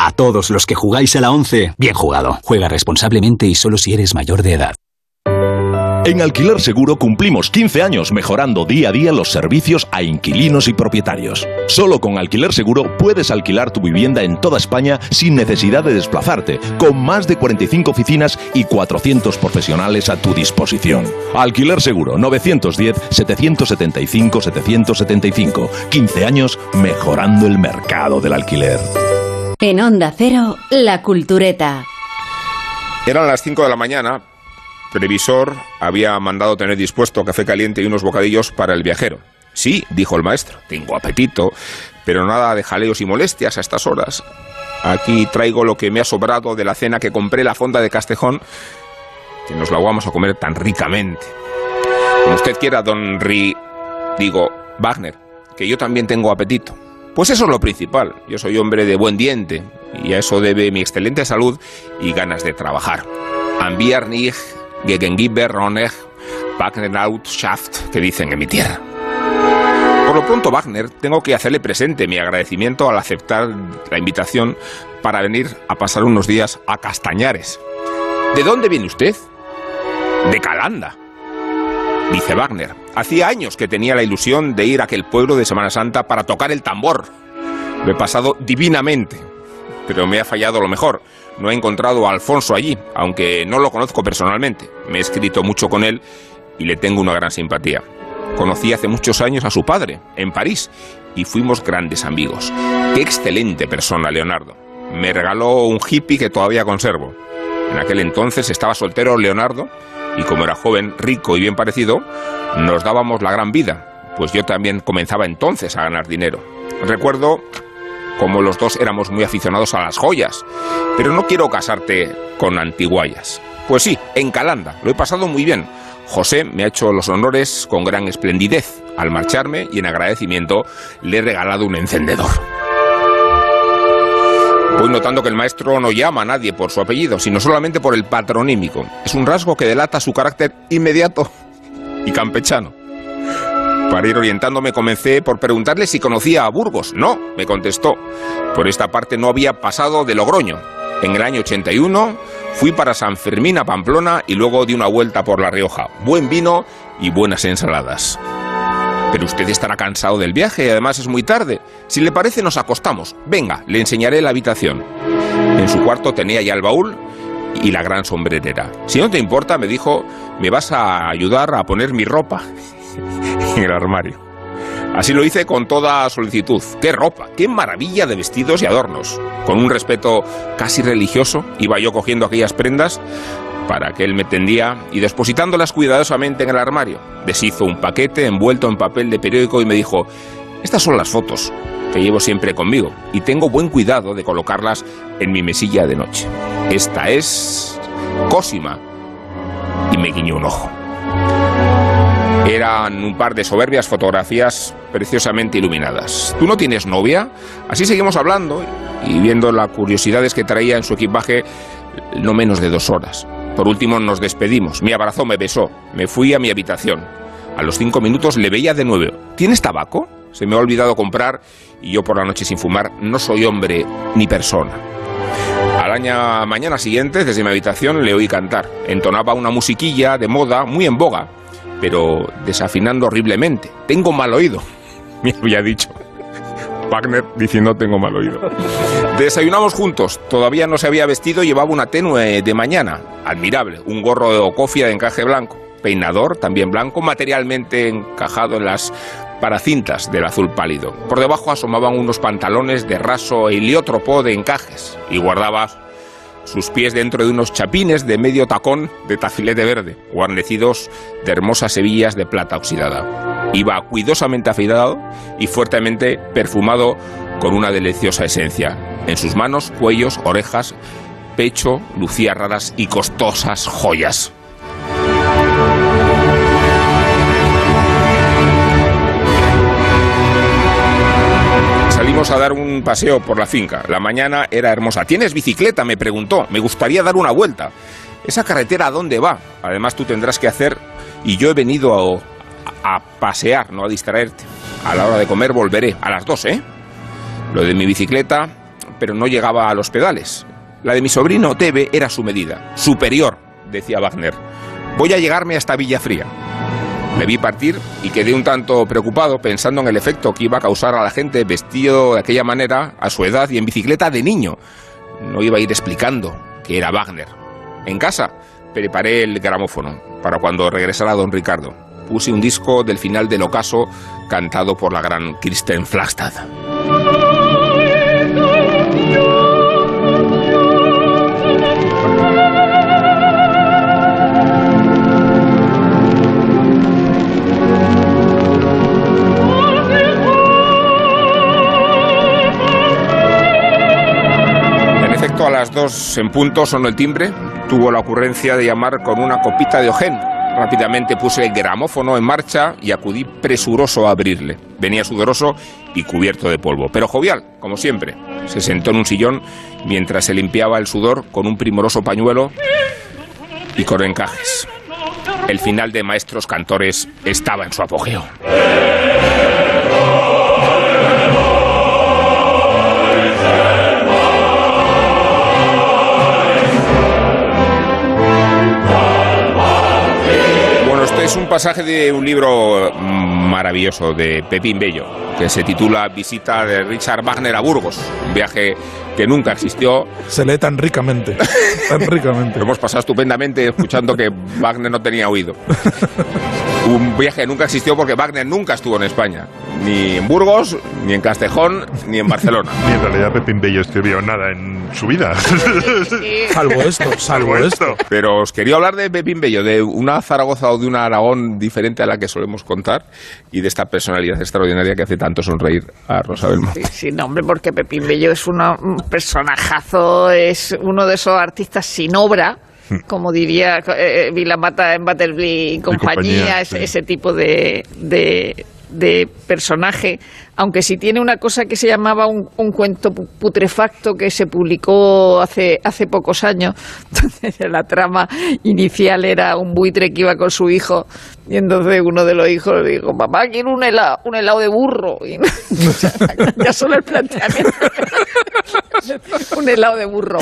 A todos los que jugáis a la 11, bien jugado. Juega responsablemente y solo si eres mayor de edad. En Alquiler Seguro cumplimos 15 años mejorando día a día los servicios a inquilinos y propietarios. Solo con Alquiler Seguro puedes alquilar tu vivienda en toda España sin necesidad de desplazarte, con más de 45 oficinas y 400 profesionales a tu disposición. Alquiler Seguro 910-775-775. 15 años mejorando el mercado del alquiler. En Onda Cero, La Cultureta. Eran las 5 de la mañana. Previsor había mandado tener dispuesto café caliente y unos bocadillos para el viajero. Sí, dijo el maestro, tengo apetito, pero nada de jaleos y molestias a estas horas. Aquí traigo lo que me ha sobrado de la cena que compré la fonda de Castejón, que nos la vamos a comer tan ricamente. Como usted quiera, don Ri... digo, Wagner, que yo también tengo apetito. Pues eso es lo principal. Yo soy hombre de buen diente y a eso debe mi excelente salud y ganas de trabajar. Ambiar nicht gegengiber Roneg Shaft, que dicen en mi tierra. Por lo pronto, Wagner, tengo que hacerle presente mi agradecimiento al aceptar la invitación para venir a pasar unos días a Castañares. ¿De dónde viene usted? De Calanda. Dice Wagner, hacía años que tenía la ilusión de ir a aquel pueblo de Semana Santa para tocar el tambor. Lo he pasado divinamente, pero me ha fallado lo mejor. No he encontrado a Alfonso allí, aunque no lo conozco personalmente. Me he escrito mucho con él y le tengo una gran simpatía. Conocí hace muchos años a su padre, en París, y fuimos grandes amigos. Qué excelente persona, Leonardo. Me regaló un hippie que todavía conservo. En aquel entonces estaba soltero Leonardo, y como era joven, rico y bien parecido, nos dábamos la gran vida, pues yo también comenzaba entonces a ganar dinero. Recuerdo como los dos éramos muy aficionados a las joyas, pero no quiero casarte con antiguayas. Pues sí, en Calanda, lo he pasado muy bien José me ha hecho los honores con gran esplendidez. Al marcharme y en agradecimiento le he regalado un encendedor. Voy notando que el maestro no llama a nadie por su apellido, sino solamente por el patronímico. Es un rasgo que delata su carácter inmediato y campechano. Para ir orientándome comencé por preguntarle si conocía a Burgos. No, me contestó. Por esta parte no había pasado de Logroño. En el año 81 Fui para San Fermín a Pamplona y luego di una vuelta por La Rioja. Buen vino y buenas ensaladas. Pero usted estará cansado del viaje y además es muy tarde. Si le parece nos acostamos. Venga, le enseñaré la habitación. En su cuarto tenía ya el baúl y la gran sombrerera. Si no te importa, me dijo, me vas a ayudar a poner mi ropa *laughs* en el armario. Así lo hice con toda solicitud. ¡Qué ropa! ¡Qué maravilla de vestidos y adornos! Con un respeto casi religioso, iba yo cogiendo aquellas prendas para que él me tendía y depositándolas cuidadosamente en el armario. Deshizo un paquete envuelto en papel de periódico y me dijo, estas son las fotos que llevo siempre conmigo y tengo buen cuidado de colocarlas en mi mesilla de noche. Esta es Cosima. Y me guiñó un ojo. Eran un par de soberbias fotografías preciosamente iluminadas. ¿Tú no tienes novia? Así seguimos hablando y viendo las curiosidades que traía en su equipaje no menos de dos horas. Por último nos despedimos. Me abrazó, me besó. Me fui a mi habitación. A los cinco minutos le veía de nuevo. ¿Tienes tabaco? Se me ha olvidado comprar y yo por la noche sin fumar no soy hombre ni persona. Al año mañana siguiente, desde mi habitación, le oí cantar. Entonaba una musiquilla de moda muy en boga pero desafinando horriblemente. Tengo mal oído, *laughs* me había dicho. Wagner diciendo tengo mal oído. Desayunamos juntos. Todavía no se había vestido, llevaba una tenue de mañana. Admirable. Un gorro de ocofia de encaje blanco. Peinador también blanco, materialmente encajado en las paracintas del azul pálido. Por debajo asomaban unos pantalones de raso heliótropo de encajes y guardaba sus pies dentro de unos chapines de medio tacón de tafilete verde, guarnecidos de hermosas hebillas de plata oxidada. Iba cuidosamente afeitado y fuertemente perfumado con una deliciosa esencia. En sus manos, cuellos, orejas, pecho, lucía raras y costosas joyas. a dar un paseo por la finca. La mañana era hermosa. ¿Tienes bicicleta? Me preguntó. Me gustaría dar una vuelta. ¿Esa carretera a dónde va? Además tú tendrás que hacer... Y yo he venido a, a pasear, no a distraerte. A la hora de comer volveré. A las dos, ¿eh? Lo de mi bicicleta, pero no llegaba a los pedales. La de mi sobrino Tebe era su medida. Superior, decía Wagner. Voy a llegarme hasta Villafría. Me vi partir y quedé un tanto preocupado pensando en el efecto que iba a causar a la gente vestido de aquella manera, a su edad y en bicicleta de niño. No iba a ir explicando que era Wagner. En casa preparé el gramófono para cuando regresara don Ricardo. Puse un disco del final del ocaso cantado por la gran Kirsten Flagstad. A las dos en punto sonó el timbre. Tuvo la ocurrencia de llamar con una copita de ojén. Rápidamente puse el gramófono en marcha y acudí presuroso a abrirle. Venía sudoroso y cubierto de polvo, pero jovial, como siempre. Se sentó en un sillón mientras se limpiaba el sudor con un primoroso pañuelo y con encajes. El final de Maestros Cantores estaba en su apogeo. Es un pasaje de un libro mm, maravilloso de Pepín Bello, que se titula Visita de Richard Wagner a Burgos, un viaje que nunca existió. Se lee tan ricamente, tan *laughs* ricamente. Lo hemos pasado estupendamente escuchando que Wagner no tenía oído. Un viaje que nunca existió porque Wagner nunca estuvo en España. Ni en Burgos, ni en Castejón, ni en Barcelona. *laughs* Y en realidad Pepín Bello escribió nada en su vida. *laughs* Salvo esto, salvo esto. Pero os quería hablar de Pepín Bello, de una Zaragoza o de una Aragón diferente a la que solemos contar y de esta personalidad extraordinaria que hace tanto sonreír a Rosa Belmont. Sí, sí, no, hombre, porque Pepín Bello es una- un personajazo, es uno de esos artistas sin obra, como diría eh, Vilamata en Butterfly y compañía, compañía, ese, sí. ese tipo de, de, de personaje. Aunque sí tiene una cosa que se llamaba un, un cuento pu- putrefacto que se publicó hace, hace pocos años. *laughs* Entonces, la trama inicial era un buitre que iba con su hijo y entonces uno de los hijos le dijo, papá, quiero un helado, un helado de burro. Y *laughs* ya solo el planteamiento. Un helado de burro,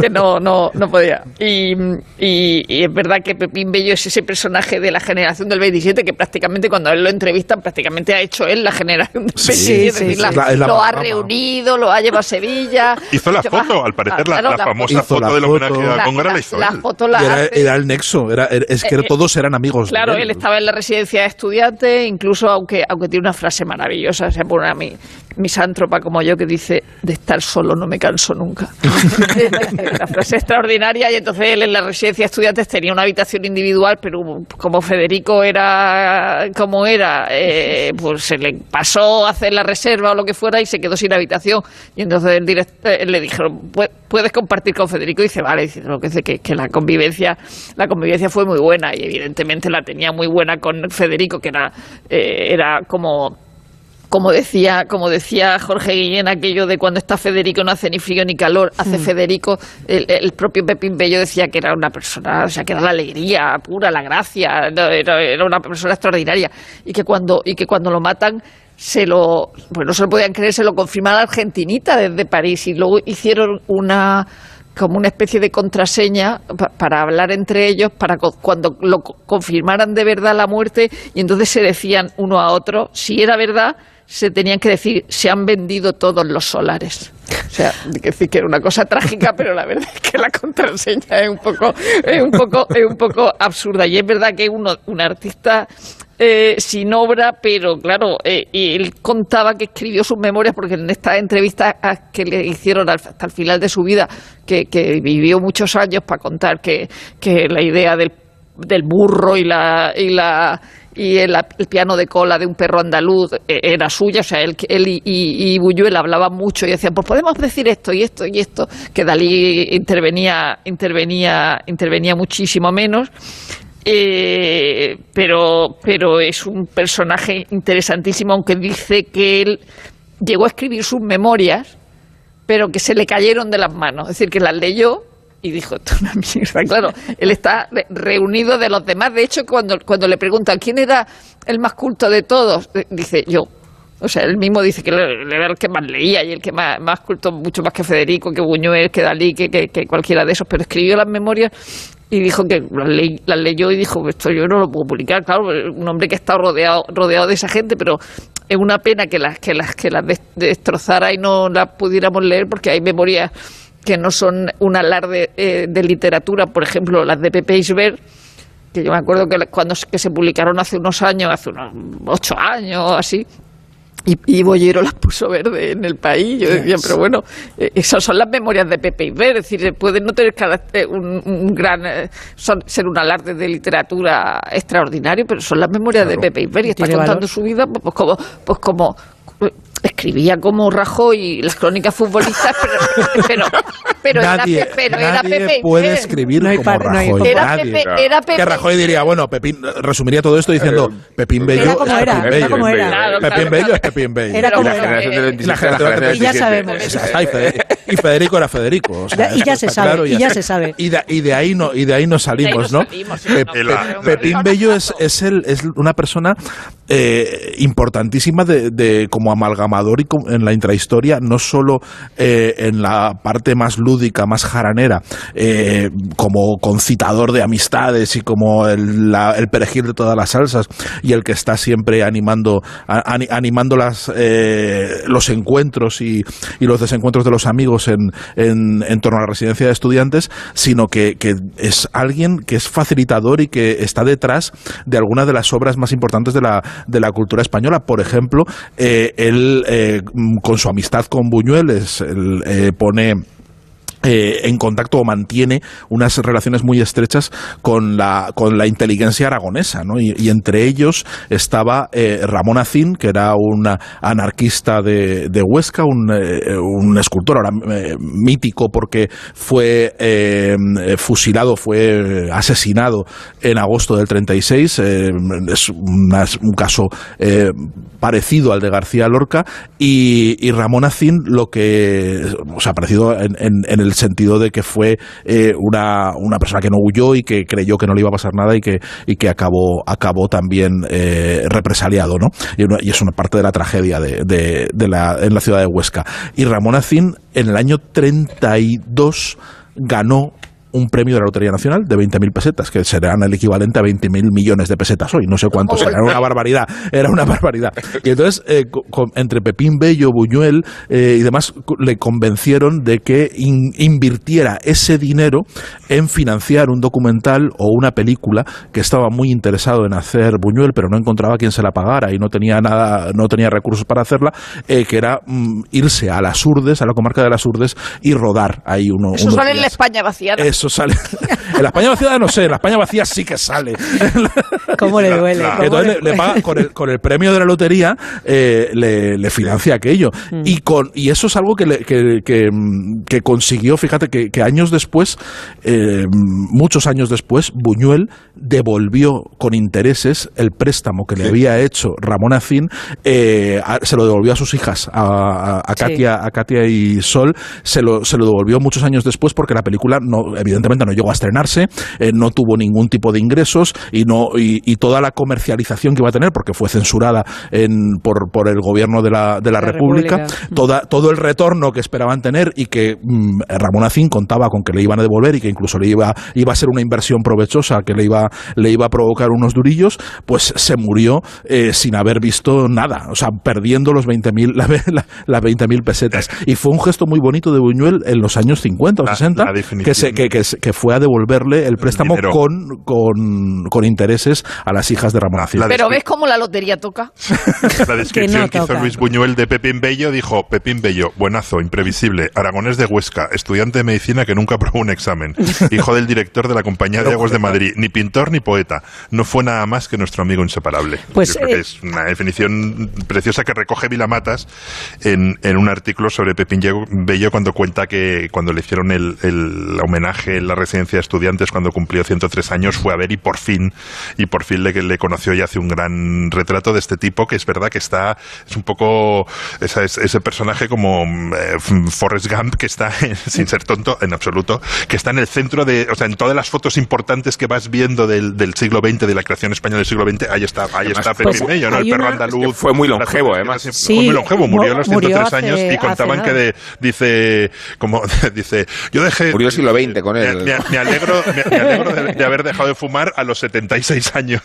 que, no, no, no podía. Y, y- y es verdad que Pepín Bello es ese personaje de la generación del 27 que prácticamente cuando a él lo entrevistan, prácticamente ha hecho él la generación del 27. Sí, sí, decir, sí. la- La- lo ha reunido, lo ha llevado a Sevilla. Hizo la foto, al parecer la, Ah, claro, la famosa Hizo foto la del homenaje a la hizo la él. foto la Y era, era el nexo, era, era- es que Eh, todos eran amigos. de Claro, él. él estaba en la residencia de estudiantes, incluso aunque, aunque tiene una frase maravillosa, se pone a mí, misántropa como yo, que dice, de estar solo no me canso nunca. *laughs* la frase extraordinaria y entonces él en la residencia de estudiantes tenía una habitación individual, pero como Federico era como era, eh, pues se le pasó a hacer la reserva o lo que fuera y se quedó sin habitación. Y entonces el direct- eh, le dijeron, "Pu- puedes compartir con Federico. Y dice, vale, dice, lo que dice que la convivencia, la convivencia fue muy buena y evidentemente la tenía muy buena con Federico, que era, eh, era como como decía, como decía Jorge Guillén, aquello de cuando está Federico no hace ni frío ni calor, hace Federico, el, el propio Pepín Bello decía que era una persona, o sea, que era la alegría pura, la gracia, era, era una persona extraordinaria y que cuando y que cuando lo matan se lo, pues no se lo podían creer, se lo confirma la Argentinita desde París y luego hicieron una como una especie de contraseña pa- para hablar entre ellos para cuando lo co- confirmaran de verdad la muerte y entonces se decían uno a otro si era verdad se tenían que decir se han vendido todos los solares o sea decir que era una cosa trágica pero la verdad es que la contraseña es un poco es un poco es un poco absurda. Y es verdad que uno un artista eh, sin obra, pero claro, eh, y él contaba que escribió sus memorias porque en esta entrevista que le hicieron hasta el final de su vida, que, que vivió muchos años para contar que, que la idea del, del burro y la y la y el, piano de cola de un perro andaluz eh, era suya, o sea, él, él y, y, y Buñuel hablaban mucho y decían, pues podemos decir esto y esto y esto, que Dalí intervenía, intervenía, intervenía muchísimo menos. Eh, pero, pero es un personaje interesantísimo, aunque dice que él llegó a escribir sus memorias, pero que se le cayeron de las manos. Es decir, que las leyó y dijo, esto es una mierda. Claro, él está re- reunido de los demás. De hecho, cuando, cuando le preguntan quién era el más culto de todos, eh, dice yo. O sea, él mismo dice que él era el que más leía y el que más, más culto, mucho más que Federico, que Buñuel, que Dalí, que, que- cualquiera de esos, pero escribió las memorias y dijo que las, leyó y dijo, esto yo no lo puedo publicar, claro, un hombre que está rodeado, rodeado de esa gente, pero es una pena que las, que las, que las destrozara y no las pudiéramos leer porque hay memorias que no son un alarde eh, de literatura, por ejemplo, las de Pepe Isbert, que yo me acuerdo que cuando que se publicaron hace unos años, hace unos ocho años o así, y, y, Bollero las puso verde en el país. Yo decía, pero bueno, eh, esas son las memorias de Pepe Iber. Es decir, pueden no tener un, gran. Eh, ser un alarde de literatura extraordinario, pero son las memorias de Pepe Iber y está contando su vida pues, pues como, pues como escribía como Rajoy las crónicas futbolistas, pero, *laughs* pero, nadie, era, Pepe. puede escribir como Rajoy. era, Pepe, era Pepe. Que Rajoy diría, bueno, Pepín, resumiría todo esto diciendo, Pepín Bello era como era, Pepín Bello. Era. Pepín Bello es Pepín Bello. Era como era. Y ya sabemos. Y Federico era Federico. y ya se sabe, y ya se sabe. Y de ahí no, y de ahí nos salimos, ¿no? Pepín Bello es, es, el, es una persona eh, importantísima de, de, como amalgamador y en la intrahistoria, no solo eh, en la parte más lúdica, más jaranera, eh, como concitador de amistades y como el, la, el, perejil de todas las salsas y el que está siempre animando, animando las, eh, los encuentros y, los desencuentros de los amigos en, en, en, torno a la residencia de estudiantes, sino que, es alguien que es facilitador y que está detrás de algunas de las obras más importantes de la, de la cultura española. Por ejemplo, eh, él, con su amistad con Buñuel, él, eh, pone eh, en contacto o mantiene unas relaciones muy estrechas con la, con la inteligencia aragonesa, ¿no? y, entre ellos estaba eh, Ramón Acín, que era un anarquista de, de Huesca, un, eh, un, escultor ahora mítico porque fue fusilado, fue asesinado en agosto del 36, es un caso parecido al de García Lorca, y, y Ramón Acín lo que, o sea, parecido en, en, en el sentido de que fue eh, una, una, persona que no huyó y que creyó que no le iba a pasar nada y que, y que acabó, acabó también eh, represaliado, ¿no? Y, es una parte de la tragedia de, de, de la, en la ciudad de Huesca. Y Ramón Acín, en el año 32, ganó un premio de la Lotería Nacional de 20.000 pesetas, que serán el equivalente a 20.000 millones de pesetas hoy, no sé cuántos, era una barbaridad, era una barbaridad. Y entonces, eh, entre Pepín Bello, Buñuel eh, y demás, le convencieron de que invirtiera ese dinero en financiar un documental o una película que estaba muy interesado en hacer Buñuel, pero no encontraba quien se la pagara y no tenía nada, no tenía recursos para hacerla, eh, que era mm, irse a las Urdes, a la comarca de las Urdes, y rodar ahí uno. Eso sale en la España vaciada sale. *laughs* En la España vacía no sé, en la España vacía sí que sale. *laughs* ¿Cómo le duele? Entonces le, paga con el, con el premio de la lotería, eh, le, financia aquello. Mm. Y, con, y eso es algo que, que, que, consiguió, fíjate, que, años después, eh, muchos años después, Buñuel devolvió con intereses el préstamo que le había hecho Ramón Acín, eh, se lo devolvió a sus hijas, a, a, Katia, a Katia y Sol, se lo, se lo devolvió muchos años después porque la película no, evidentemente no llegó a estrenarse, eh, no tuvo ningún tipo de ingresos y, no, y, toda la comercialización que iba a tener, porque fue censurada en, por, por el gobierno de la, de la, República, Toda, todo el retorno que esperaban tener y que mm, Ramón Acín contaba con que le iban a devolver y que incluso le iba, iba a ser una inversión provechosa que le iba, le iba a provocar unos durillos, pues se murió eh, sin haber visto nada, o sea, perdiendo los 20.000 *laughs* la, las 20.000 pesetas. Y fue un gesto muy bonito de Buñuel en los años 50 o 60, que, se, que, que, fue a devolverle el préstamo con, con, con, intereses a las hijas de Ramón. Pero ¿ves cómo la lotería toca? *laughs* la descripción que, hizo Luis Buñuel de Pepín Bello dijo, Pepín Bello, buenazo, imprevisible, aragonés de Huesca, estudiante de medicina que nunca aprobó un examen, *laughs* hijo del director de la Compañía de Aguas de Madrid, ni pintor ni poeta, no fue nada más que nuestro amigo inseparable. Pues, eh, es una definición preciosa que recoge Vilamatas en, en un artículo sobre Pepín Bello cuando cuenta que cuando le hicieron el, el homenaje en la residencia de estudiantes cuando cumplió 103 años fue a ver y por fin, y por fin le, le conoció y hace un gran retrato de este tipo que es verdad que está, es un poco esa, ese personaje como eh, Forrest Gump que está, *laughs* sin ser tonto en absoluto, que está en el centro de, o sea, en todas las fotos importantes que vas viendo del, del siglo XX, de la creación española del siglo XX, ahí está, ahí está Pepe pues, ¿no? El perro andaluz. fue muy longevo, además. fue muy longevo, murió a los 103 años y contaban que de, dice, como *laughs* dice, yo dejé... Murió siglo XX con él. Me, alegro, de, haber dejado de fumar a los 76 años.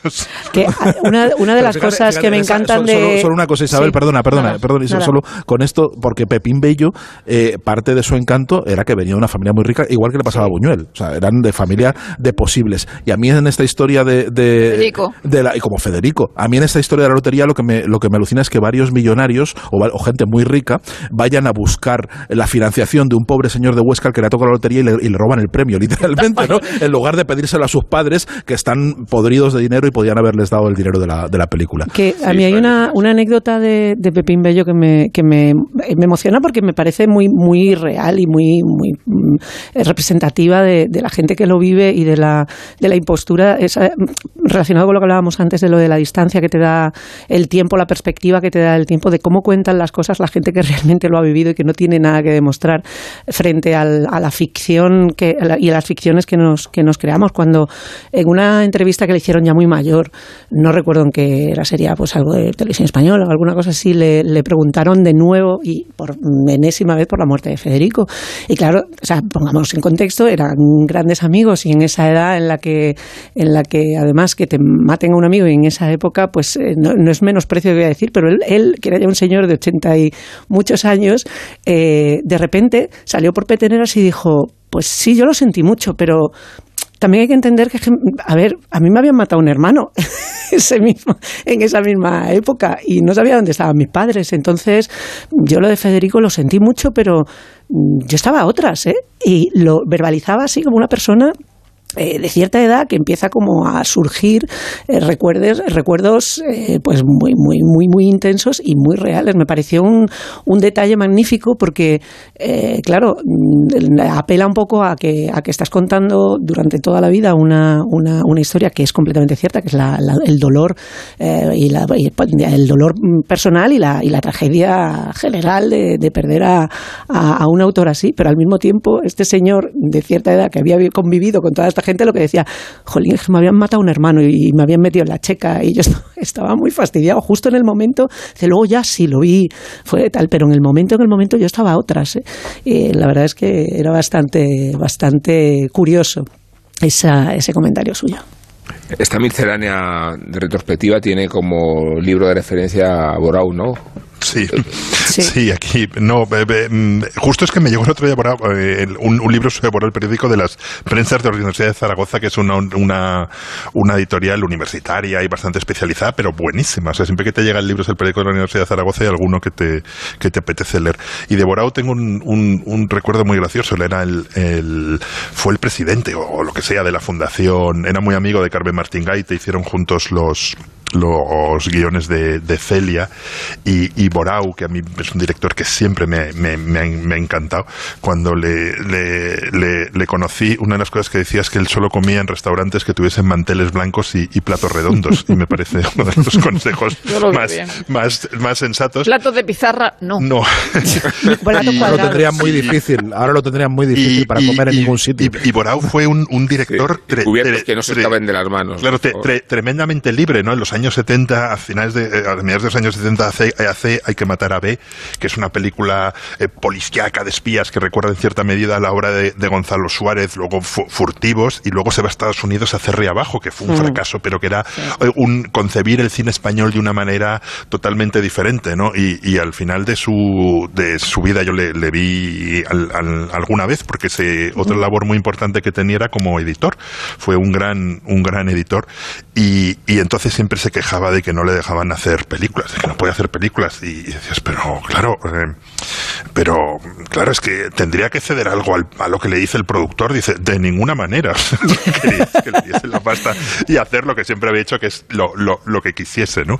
Que una, una de las cosas que me encantan de... Solo, una cosa, Isabel, perdona, perdona, perdona, solo con esto, porque Pepín Bello, eh, parte de su encanto era que venía de una familia muy rica, igual que le pasaba a Buñuel. O sea, eran de familia de posibles. Y a mí en esta historia de... de, Federico. de la, y como Federico, a mí en esta historia de la lotería lo que me, lo que me alucina es que varios millonarios o, o gente muy rica vayan a buscar la financiación de un pobre señor de Huesca que le ha tocado la lotería y le, roban el premio, *laughs* literalmente, ¿no? En lugar de pedírselo a sus padres que están podridos de dinero y podían haberles dado el dinero de la, de la película. Que a mí hay una, una anécdota de, de, Pepín Bello que, me, que me, me, emociona porque me parece muy, muy real y muy, muy mm, representativa de, de, la gente que lo vive y de la, de la impostura esa, relacionado con lo que hablábamos antes de lo de la distancia que te da el tiempo, la perspectiva que te da el tiempo, de cómo cuentan las cosas la gente que *laughs* realmente lo ha vivido y que no tiene nada que demostrar frente al, a la ficción que, y a las ficciones que nos, que nos creamos. Cuando en una entrevista que le hicieron ya muy mayor, no recuerdo en qué era, sería pues algo de televisión española o alguna cosa así, le, le preguntaron de nuevo y por enésima vez por la muerte de Federico. Y claro, o sea, pongamos en contexto, eran grandes amigos y en esa edad en la que, en la que además que te maten a un amigo y en esa época, pues eh, no, no es menosprecio que voy a decir, pero él, él, que era ya un señor de ochenta y muchos años, eh, de repente salió por peteneras y dijo, pues sí, yo lo sentí mucho, pero también hay que entender que, a ver, a mí me habían matado un hermano *laughs* ese mismo, en esa misma época y no sabía dónde estaban mis padres. Entonces, yo lo de Federico lo sentí mucho, pero yo estaba a otras, ¿eh? Y lo verbalizaba así como una persona eh, de cierta edad que empieza como a surgir eh, recuerdos, recuerdos eh, pues muy, muy, muy, muy intensos y muy reales. Me pareció un, un detalle magnífico porque, eh, claro, mm, apela un poco a que, a que estás contando durante toda la vida una, una, una historia que es completamente cierta, que es la, el dolor y, y, el dolor personal y la, y la tragedia general de, de perder a, a, a, un autor así, pero al mismo tiempo este señor de cierta edad que había convivido con toda esta gente lo que decía, jolín, me habían matado un hermano y me habían metido en la checa y yo *laughs* estaba muy fastidiado justo en el momento, de luego ya sí lo vi, fue tal, pero en el momento, en el momento yo estaba otras. ¿eh? Y la verdad es que era bastante, bastante curioso esa, ese comentario suyo. Esta miscelánea retrospectiva tiene como libro de referencia a Borau, ¿no? *laughs* Sí, sí, aquí no, mm, justo es que me llegó el otro día eh, un, un, libro sobre el periódico de las prensas de la Universidad de Zaragoza, que es una, una, una, editorial universitaria y bastante especializada, pero buenísima. O sea, siempre que te llega el libro del periódico de la Universidad de Zaragoza hay alguno que te, que te apetece leer. Y de Borao tengo un, un, un recuerdo muy gracioso. Él era el, el, fue el presidente o, o, lo que sea de la fundación, era muy amigo de Carmen Martín Gaite, hicieron juntos los los guiones de, de Celia y, y, Borau, que a mí es un director que siempre me, me, me, ha, me ha, encantado. Cuando le, le, le, le, conocí, una de las cosas que decía es que él solo comía en restaurantes que tuviesen manteles blancos y, y platos redondos. Y me parece *laughs* uno de los consejos más, más, más, sensatos. Platos de pizarra, no. No. *laughs* y, lo tendrían muy difícil. Ahora lo tendrían muy difícil y, para comer en ningún sitio. Y, Borau fue un, un director... Sí, tre, que no se de las manos. Claro, tre, tremendamente libre, ¿no? En los años años 70, a finales de, eh, a mediados de los años 70, hace, hace Hay que matar a B, que es una película eh, policíaca de espías que recuerda en cierta medida la obra de, de Gonzalo Suárez, luego Furtivos, y luego se va a Estados Unidos a hacer Abajo, que fue un mm. fracaso, pero que era sí. un concebir el cine español de una manera totalmente diferente, ¿no? Y, y al final de su, de su vida yo le, le vi al, al, alguna vez, porque se, otra labor muy importante que tenía era como editor. Fue un gran, un gran editor. Y, y entonces siempre se quejaba de que no le dejaban hacer películas, de que no podía hacer películas. Y, decías, pero claro, eh, pero claro, es que tendría que ceder algo al, a lo que le dice el productor. Dice, de ninguna manera. *laughs* que, que le diese la pasta y hacer lo que siempre había hecho, que es lo, lo, lo que quisiese, ¿no?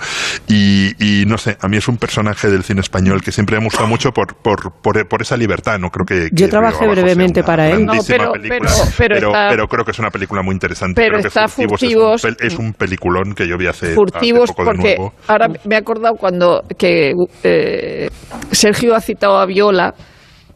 Y, y, no sé, a mí es un personaje del cine español que siempre me ha gustado mucho por, por, por, por esa libertad, ¿no? Creo que. Yo trabajé brevemente para él. No, pero, pero, pero, pero, está, pero, creo que es una película muy interesante. Pero creo está que Furtivos. Es un, es un peliculón que yo vi hace furtivos porque ahora me he acordado cuando que eh, Sergio ha citado a Viola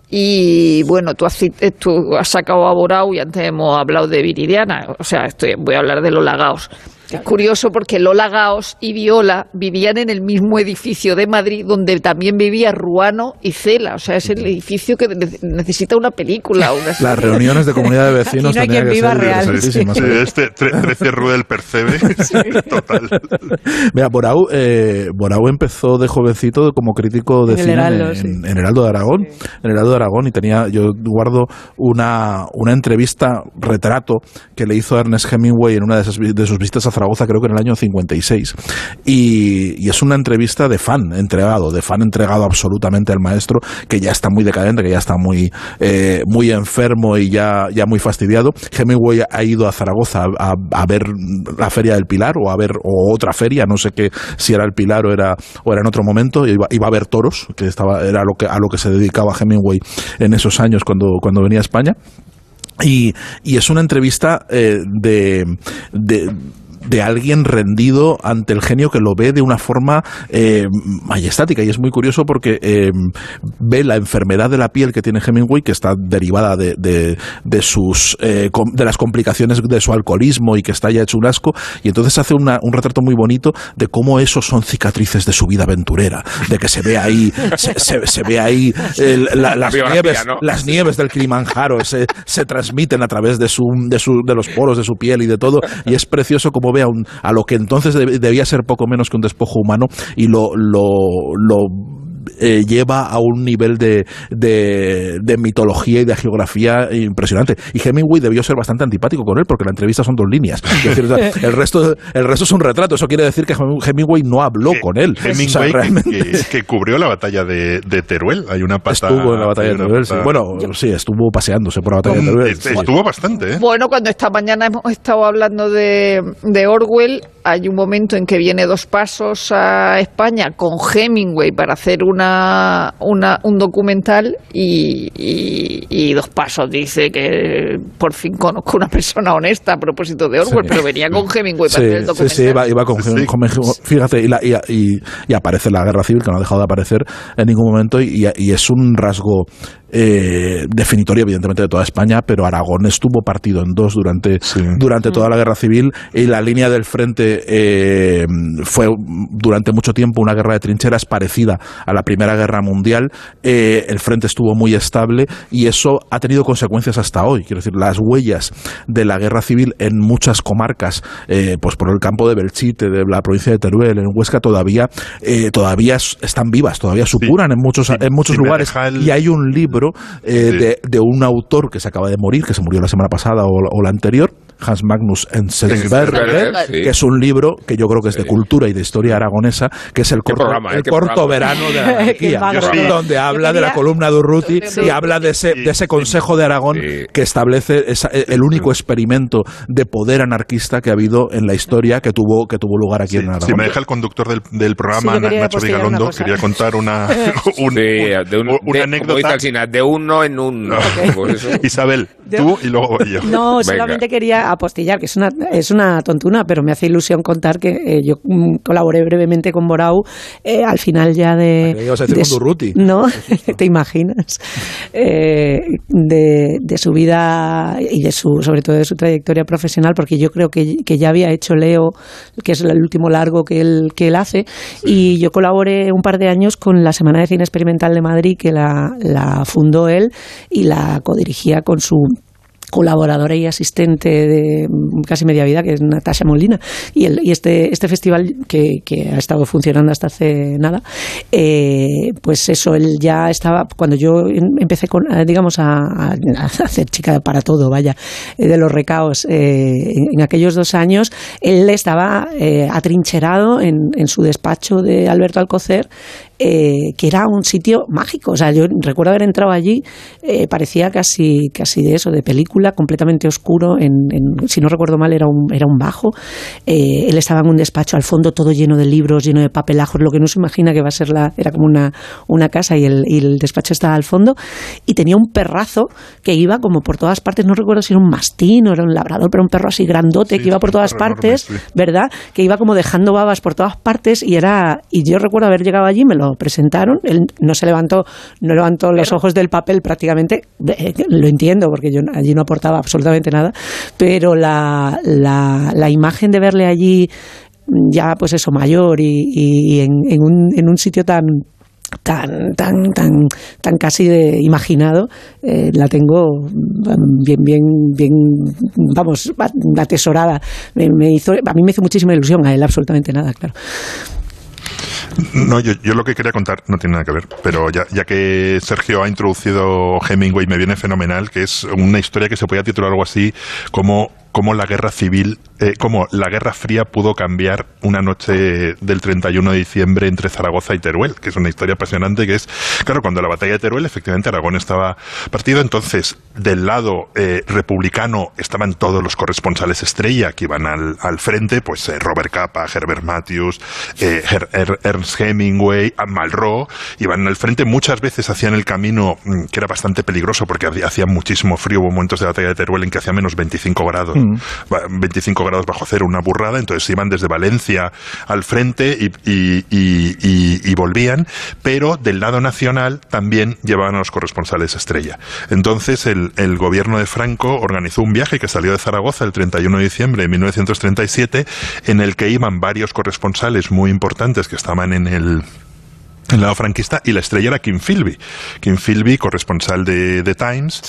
y bueno, tú has, tú has sacado a Borau y antes hemos hablado de Viridiana, o sea, estoy, voy a hablar de los lagaos. Es curioso porque Lola Gaos y Viola vivían en el mismo edificio de Madrid donde también vivía Ruano y Cela. O sea, es el edificio que necesita una película. Las reuniones de comunidad de vecinos no hay quien viva real. Sí, este 13 Rudel percebe. *laughs* Total. Mira, Borau, eh, Borau empezó de jovencito como crítico de En cine Heraldo, en, sí. en Heraldo de Aragón. En Heraldo de Aragón y tenía, yo guardo una, una entrevista, retrato, que le hizo Ernest Hemingway en una de, esas, de sus visitas a Zaragoza, creo que en el año 56. Y, y es una entrevista de fan entregado, de fan entregado absolutamente al maestro, que ya está muy decadente, que ya está muy, eh, muy enfermo y ya, ya muy fastidiado. Hemingway ha ido a Zaragoza a, ver la Feria del Pilar o a ver o otra feria, no sé qué, si era el Pilar o era, o era en otro momento, iba, iba a ver toros, que estaba, era lo que, a lo que se dedicaba Hemingway en esos años cuando, cuando venía a España. Y, es una entrevista eh, de de alguien rendido ante el genio que lo ve de una forma eh, majestática. Y es muy curioso porque eh, ve la enfermedad de la piel que tiene Hemingway que está derivada de, de, de sus eh, com- de las complicaciones de su alcoholismo y que está ya hecho un asco. Y entonces hace una- un retrato muy bonito de cómo esos son cicatrices de su vida aventurera de que se ve ahí se, se- se ve ahí el- la- las nieves ¿no? las nieves del Kilimanjaro se, se transmiten a través de, su, de, su, de los poros de su piel y de todo, y es precioso como a, un- a lo que entonces deb- debía ser poco menos que un despojo humano y lo, lo, lo eh, lleva a un nivel de, de, de mitología y de geografía impresionante. Y Hemingway debió ser bastante antipático con él porque la entrevista son dos líneas. Es decir, o sea, *laughs* el, resto, el resto es un retrato. Eso quiere decir que Hemingway no habló con él. O sea, Hemingway que- realmente- que, que cubrió la batalla de, de Teruel. Hay una pata, Estuvo en la batalla de Teruel, sí. Bueno, sí, estuvo paseándose por la batalla de Teruel. Este- sí. Estuvo bastante, ¿eh? Bueno, cuando esta mañana hemos estado hablando de, de Orwell, hay un momento en que viene dos pasos a España con Hemingway para hacer una, una- un documental y, y- y dos pasos. Dice que por fin conozco una persona honesta a propósito de Orwell, Sí. pero venía con Hemingway para Sí, hacer el documental. sí, iba, iba con, con- fíjate, y, la- y- y- y aparece la guerra civil, que no ha dejado de aparecer en ningún momento, y, y es un rasgo eh, definitorio, evidentemente, de toda España, pero Aragón estuvo partido en dos durante, durante toda la guerra civil, y la línea del frente eh, fue durante mucho tiempo una guerra de trincheras parecida a la Primera Guerra Mundial. Eh, el frente estuvo muy estable, y eso ha tenido consecuencias hasta hoy. Quiero decir, las huellas de la guerra civil en muchas comarcas, eh, pues por el campo de Belchite, de la provincia de Teruel, en Huesca, todavía, eh, todavía es- están vivas, todavía supuran en muchos, en muchos lugares. el- Y hay un libro eh, de, de un autor que se acaba de morir, que se murió la semana pasada o, o la anterior, Hans Magnus Enzensberger, sí. que es un libro que yo creo que es de cultura y de historia aragonesa, que es el corto, programa, eh? verano de *laughs* la anarquía, donde habla de la columna de Urruti y habla de ese, de ese Consejo de Aragón que establece esa- el único experimento de poder anarquista que ha habido en la historia que tuvo, que tuvo lugar aquí en Aragón. Si me deja el conductor del, del programa, Sí, yo quería Nacho Vigalondo, quería contar una, *laughs* un- Sí, de, un- una de- como dice anécdota. De uno en uno. *laughs* Isabel, tú y luego yo. No, Venga. solamente quería apostillar, que es una, es una tontuna, pero me hace ilusión contar que eh, yo mm, colaboré brevemente con Borau eh, al final ya de... que ibas a decir de con Durruti. No, *laughs* te imaginas. Eh, de, de su vida y de su, sobre todo de su trayectoria profesional, porque yo creo que, que ya había hecho Leo, que es el último largo que él, que él hace, y yo colaboré un par de años con la Semana de Cine Experimental de Madrid, que la, la fundó él y la codirigía con su colaboradora y asistente de casi media vida, que es Natasha Molina. Y, el, y este, este festival que, que ha estado funcionando hasta hace nada, eh, pues eso, él ya estaba, cuando yo em- empecé con, eh, digamos, a, hacer chica para todo, vaya, eh, de los recaos, eh, en, aquellos dos años, él estaba eh, atrincherado en, en su despacho de Alberto Alcocer, eh, que era un sitio mágico. O sea, yo recuerdo haber entrado allí, parecía casi, casi de eso, de película, completamente oscuro. En, en- si no recuerdo mal, era un, era un bajo. Eh, él estaba en un despacho al fondo, todo lleno de libros, lleno de papelajos, lo que no se imagina que va a ser la. Era como una, una casa y el, y el despacho estaba al fondo. Y tenía un perrazo que iba como por todas partes. No recuerdo si era un mastín o era un labrador, pero un perro así grandote que iba por todas enorme, partes. sí. ¿verdad? Que iba como dejando babas por todas partes y era y yo recuerdo haber llegado allí, me lo presentaron, él no se levantó, no levantó los ojos del papel prácticamente, eh, lo entiendo porque yo allí no aportaba absolutamente nada, pero la, la, imagen de verle allí ya pues eso mayor y, en, un, en un sitio tan tan tan tan tan casi de imaginado eh, la tengo bien bien bien vamos atesorada. Me, hizo a mí me hizo muchísima ilusión a él absolutamente nada claro no, yo, yo, lo que quería contar no tiene nada que ver, pero ya, ya que Sergio ha introducido Hemingway, me viene fenomenal, que es una historia que se podía titular algo así como cómo la guerra civil, eh, cómo la guerra fría pudo cambiar una noche del 31 de diciembre entre Zaragoza y Teruel, que es una historia apasionante, que es, claro, cuando la batalla de Teruel, efectivamente Aragón estaba partido, entonces del lado eh, republicano estaban todos los corresponsales estrella que iban al, al frente, pues eh, Robert Capa, Herbert Matthews, Ernst Hemingway, Malraux, iban al frente, muchas veces hacían el camino mm, que era bastante peligroso porque hacía muchísimo frío, hubo momentos de la batalla de Teruel en que hacía menos 25 grados 25 grados bajo cero, una burrada, entonces iban desde Valencia al frente y, volvían, pero del lado nacional también llevaban a los corresponsales estrella. Entonces el, el gobierno de Franco organizó un viaje que salió de Zaragoza el 31 de diciembre de 1937 en el que iban varios corresponsales muy importantes que estaban en el el lado franquista y la estrella era Kim Philby. Kim Philby, corresponsal de The Times,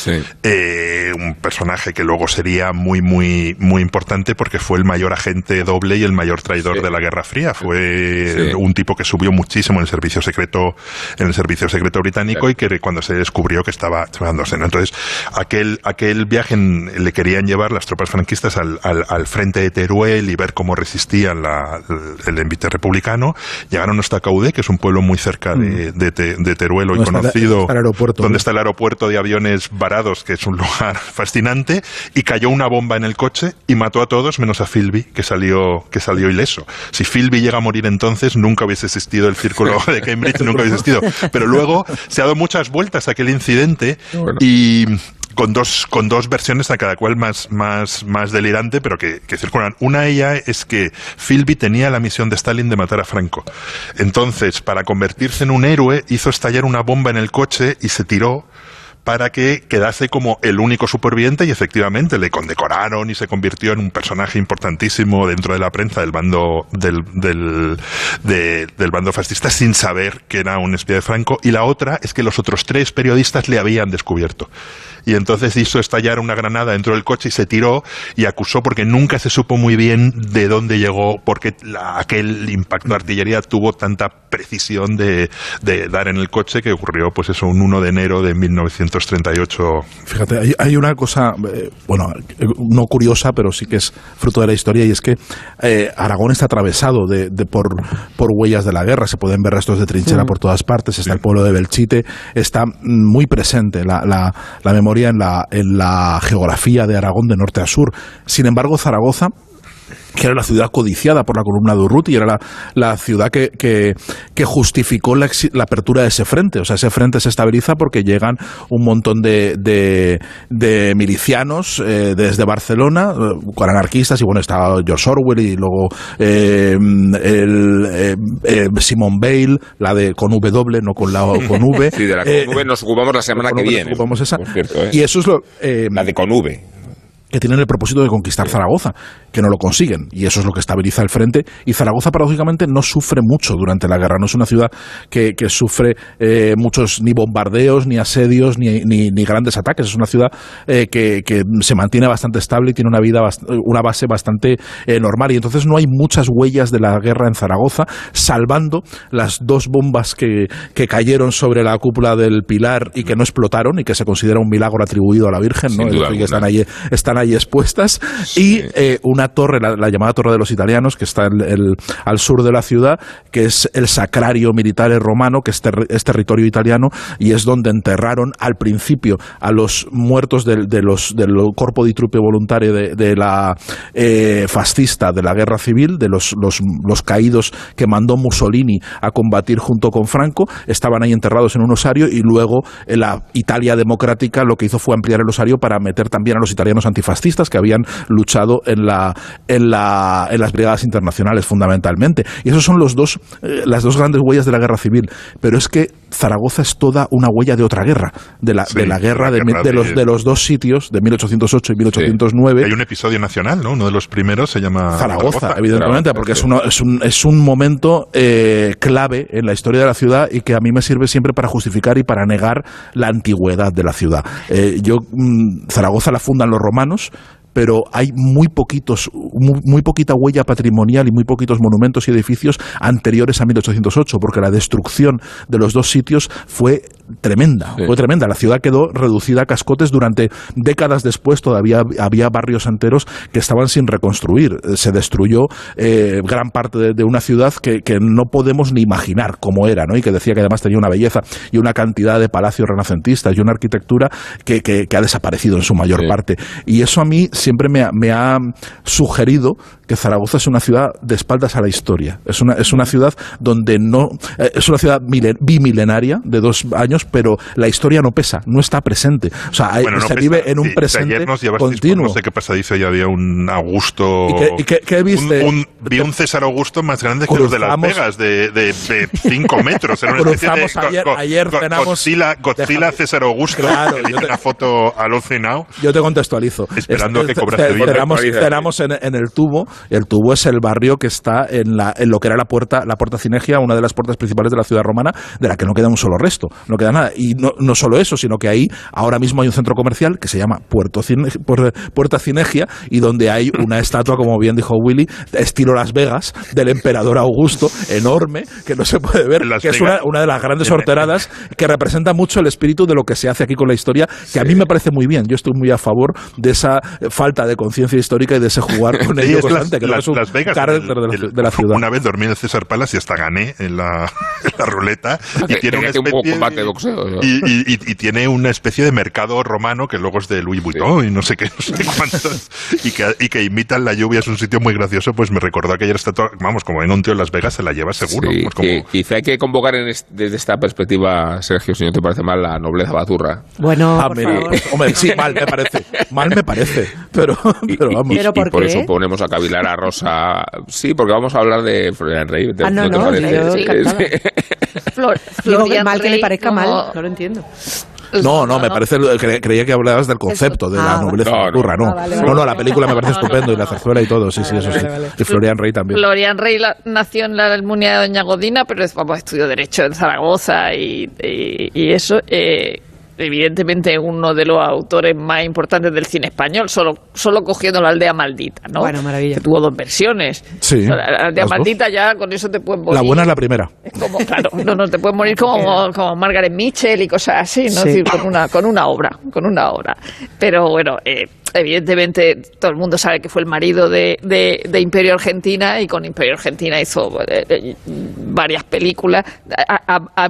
eh, un personaje que luego sería muy, muy, muy importante porque fue el mayor agente doble y el mayor traidor de la Guerra Fría. Fue un tipo que subió muchísimo en el servicio secreto, en el servicio secreto británico y que cuando se descubrió que estaba llevándose. Entonces, aquel, aquel viaje le querían llevar las tropas franquistas al, al, frente de Teruel y ver cómo resistían la, el envite republicano. Llegaron hasta Caudé, que es un pueblo muy cerca de, mm. de, Teruel, hoy conocido, donde está el aeropuerto de aviones varados, que es un *laughs* lugar fascinante, y cayó una bomba en el coche y mató a todos menos a Philby, que salió, que salió ileso. Si Philby llega a morir entonces, nunca hubiese existido el círculo *laughs* de Cambridge, nunca hubiese existido. Pero luego se ha dado muchas vueltas a aquel incidente y con dos, con dos versiones a cada cual más, más, más delirante, pero que, que circulan. Una de ellas es que Philby tenía la misión de Stalin de matar a Franco. Entonces, para convertirse en un héroe, hizo estallar una bomba en el coche y se tiró para que quedase como el único superviviente y efectivamente le condecoraron y se convirtió en un personaje importantísimo dentro de la prensa del bando del, del, del bando fascista sin saber que era un espía de Franco y la otra es que los otros tres periodistas le habían descubierto y entonces hizo estallar una granada dentro del coche y se tiró y acusó porque nunca se supo muy bien de dónde llegó, porque aquel impacto de artillería tuvo tanta precisión de, dar en el coche que ocurrió pues eso un 1 de enero de 1938. Fíjate, hay, una cosa, eh, bueno, no curiosa, pero sí que es fruto de la historia y es que eh, Aragón está atravesado de, por, por huellas de la guerra, se pueden ver restos de trinchera mm. por todas partes, está el pueblo de Belchite, está muy presente la, la, la memoria en la, en la geografía de Aragón de norte a sur. Sin embargo, Zaragoza que era la ciudad codiciada por la columna de Urruti, era la, ciudad que, que, justificó la, apertura de ese frente. O sea, ese frente se estabiliza porque llegan un montón de, de, milicianos eh, desde Barcelona, eh, con anarquistas, y bueno, está George Orwell y luego eh, el, Simon Bale, la de con W, no con la *laughs* con V. Sí, de la con V nos ocupamos la semana que viene. esa. y eso es lo... la de con V que tienen el propósito de conquistar Zaragoza, que no lo consiguen, y eso es lo que estabiliza el frente. Y Zaragoza, paradójicamente, no sufre mucho durante la guerra, no es una ciudad que, sufre eh, muchos ni bombardeos, ni asedios, ni, ni, grandes ataques, es una ciudad eh, que, se mantiene bastante estable y tiene una, vida, una base bastante eh, normal, y entonces no hay muchas huellas de la guerra en Zaragoza, salvando las dos bombas que, que cayeron sobre la cúpula del Pilar y que no explotaron, y que se considera un milagro atribuido a la Virgen, ¿no? que están ahí, están ahí expuestas, y eh, una torre, la, llamada Torre de los Italianos, que está el, al sur de la ciudad, que es el Sacrario Militar Romano, que es, territorio italiano, y es donde enterraron al principio a los muertos de, los, del Corpo di Truppe Voluntario de, la eh, fascista de la guerra civil, de los, los, los caídos que mandó Mussolini a combatir junto con Franco, estaban ahí enterrados en un osario y luego la Italia democrática lo que hizo fue ampliar el osario para meter también a los italianos antifascistas antifascistas que habían luchado en, la, en, la, en las brigadas internacionales fundamentalmente. Y esos son los dos, eh, las dos grandes huellas de la guerra civil. Pero es que Zaragoza es toda una huella de otra guerra, de la, de la guerra, de, de, los, de los dos sitios, de 1808 y 1809. Hay un episodio nacional, ¿no? Uno de los primeros se llama Zaragoza, evidentemente, porque es, uno, es, un, es un momento eh, clave en la historia de la ciudad y que a mí me sirve siempre para justificar y para negar la antigüedad de la ciudad. Eh, yo, mm, Zaragoza la fundan los romanos, pero hay muy poquitos, muy, poquita huella patrimonial y muy poquitos monumentos y edificios anteriores a 1808, porque la destrucción de los dos sitios fue tremenda, fue tremenda. La ciudad quedó reducida a cascotes durante décadas después. Todavía había barrios enteros que estaban sin reconstruir. Se destruyó eh, gran parte de, una ciudad que, que, no podemos ni imaginar cómo era, ¿no? Y que decía que además tenía una belleza y una cantidad de palacios renacentistas y una arquitectura que, que, que ha desaparecido en su mayor sí. parte. Y eso a mí siempre me ha, me ha sugerido que Zaragoza es una ciudad de espaldas a la historia. Es una, es una ciudad donde no. Eh, es una ciudad bimilenaria de dos años, pero la historia no pesa, no está presente. O sea, bueno, se no vive pesa. en un sí, presente ayer nos continuo. no sé qué pasadizo y había un Augusto. ¿Y qué, y qué, qué viste? Un, un, vi un César Augusto más grande que los de Las Vegas, de 5 metros. Era una cruzamos de, ayer, go, ayer go, cenamos. Godzilla, Godzilla César Augusto. Claro, que te, una foto alucinado. Yo te contextualizo. Esperando a que cobraste bien. Cenamos, cenamos en, en, el tubo. El tubo es el barrio que está en, la, en lo que era la puerta, la puerta Cinegia, una de las puertas principales de la ciudad romana, de la que no queda un solo resto. No queda nada. Y no, no solo eso, sino que ahí ahora mismo hay un centro comercial que se llama Puerto Cine, Puerta Cinegia y donde hay una estatua, como bien dijo Willy, estilo Las Vegas, del emperador Augusto, enorme, que no se puede ver, que es una, una, de las grandes horteradas que representa mucho el espíritu de lo que se hace aquí con la historia, que sí. a mí me parece muy bien. Yo estoy muy a favor de esa falta de conciencia histórica y de ese jugar *laughs* con sí, ello constante, las, que no es un las Vegas, carácter de, la, de la ciudad. Una vez dormí en el César Palace y hasta gané en la, *laughs* en la ruleta. Y tiene una especie de boxeo. ¿no? y, y, y, y, tiene una especie de mercado romano que luego es de Louis Vuitton sí. y no sé qué, *laughs* no sé cuántos. y, que, y que imitan la lluvia. Es un sitio muy gracioso. Pues me recordó aquella estatua. Vamos, como venga un tío en Las Vegas, se la lleva seguro. Sí, pues como... que, quizá hay que convocar este, desde esta perspectiva, Sergio, si no te parece mal, la nobleza baturra. Bueno, ah, por favor. hombre, sí, mal me parece. Mal me parece. Pero, *laughs* pero vamos. ¿Pero por, y por eso ponemos a cavilar a Rosa. Sí, porque vamos a hablar de Florian Rey. Ah, no, ¿no, no, te yo parece? *laughs* Flor, Digo mal que le parezca como... mal, no lo entiendo. No, no, me parece, cre, creía que hablabas del concepto de la ah, nobleza no, turra, no. Ah, vale, no, vale. no, la película me parece estupendo y la zarzuela y todo, sí, sí, eso sí. Y Florian Rey también. Florian Rey la, nació en la Almunia de Doña Godina, pero es, vamos, estudió Derecho en Zaragoza y, y, y eso. Eh, evidentemente uno de los autores más importantes del cine español, solo, solo cogiendo la aldea maldita, ¿no? Bueno, maravilla. Que tuvo dos versiones. Sí. La, la aldea maldita dos. ya con eso te pueden morir. La buena es la primera. Es como, claro, no, no, te pueden morir como, *laughs* como Margaret Mitchell y cosas así, ¿no? Sí. Es decir, con una, con una obra, con una obra. Pero bueno, eh, evidentemente todo el mundo sabe que fue el marido de, de, de Imperio Argentina y con Imperio Argentina hizo eh, eh, varias películas. A, a, a,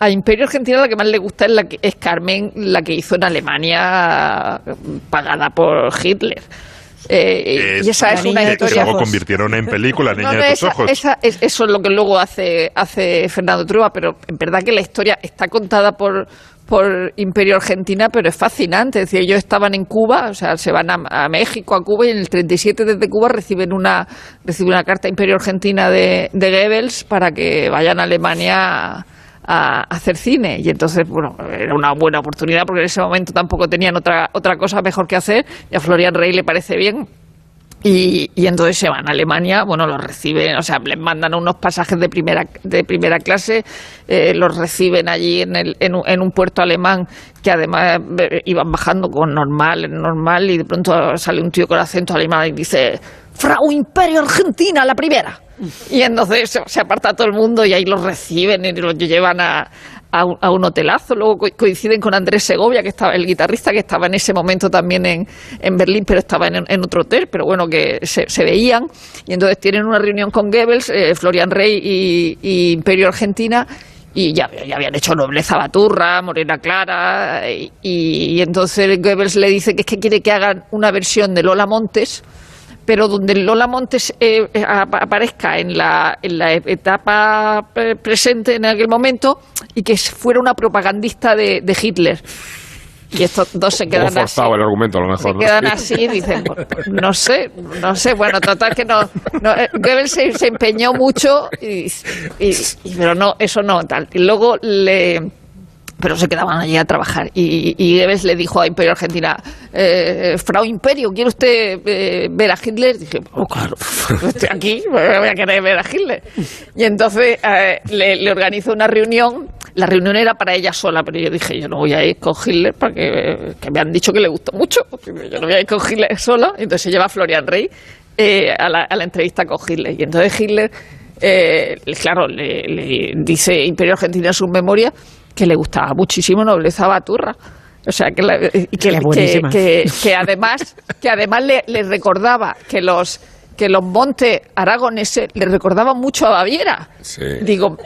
a Imperio Argentina la que más le gusta es, la que, es Carmen, la que hizo en Alemania, pagada por Hitler. Eh, es, y esa es una historia. Que luego convirtieron en película Niña no, no, de tus esa, ojos. Esa, es, eso es lo que luego hace, hace Fernando Trueba, pero en verdad que la historia está contada por, por Imperio Argentina, pero es fascinante. Es decir, ellos estaban en Cuba, o sea, se van a, a, México, a Cuba, y en el 37 desde Cuba reciben una, reciben una carta Imperio Argentina de, de Goebbels para que vayan a Alemania. A, hacer cine y entonces bueno era una buena oportunidad porque en ese momento tampoco tenían otra otra cosa mejor que hacer y a Florian Rey le parece bien y, y, entonces se van a Alemania, bueno, los reciben, o sea, les mandan unos pasajes de primera, de primera clase, eh, los reciben allí en, el, en, un, puerto alemán que además eh, iban bajando con normal, normal, y de pronto sale un tío con acento alemán y dice, Frau Imperio Argentina, la primera. Y entonces se, aparta todo el mundo y ahí los reciben y los llevan a, a un, hotelazo. Luego co coinciden con Andrés Segovia, que estaba el guitarrista, que estaba en ese momento también en, en Berlín, pero estaba en, en, otro hotel, pero bueno, que se, se, veían. Y entonces tienen una reunión con Goebbels, eh, Florian Rey y, y, Imperio Argentina. Y ya, ya, habían hecho Nobleza Baturra, Morena Clara, y, y entonces Goebbels le dice que es que quiere que hagan una versión de Lola Montes, pero donde Lola Montes eh, aparezca en la, en la etapa presente en aquel momento y que fuera una propagandista de, de Hitler. Y estos dos se quedan así. el argumento, a lo mejor. Se quedan así y dicen, pues, pues, no sé, no sé. Bueno, total que no. no eh, Goebbels se, se, empeñó mucho, y, y, y, pero no, eso no, tal. Y luego le pero se quedaban allí a trabajar. Y, y Goebbels le dijo a Imperio Argentina, eh, Frau Imperio, ¿quiere usted eh, ver a Hitler? dije, oh, claro, *laughs* estoy aquí, voy a querer ver a Hitler. Y entonces eh, le, le organizó una reunión. La reunión era para ella sola, pero yo dije, yo no voy a ir con Hitler porque que me han dicho que le gustó mucho. Yo no voy a ir con Hitler sola. Entonces se lleva a Florian Rey eh, a, la, a la entrevista con Hitler. Y entonces Hitler... Eh, claro, le, le, dice Imperio Argentina en sus memorias que le gustaba muchísimo Nobleza Baturra. O sea, que, la, que, que, que, que, además, que además le, le recordaba que los que los montes aragoneses le recordaban mucho a Baviera. Sí. Digo,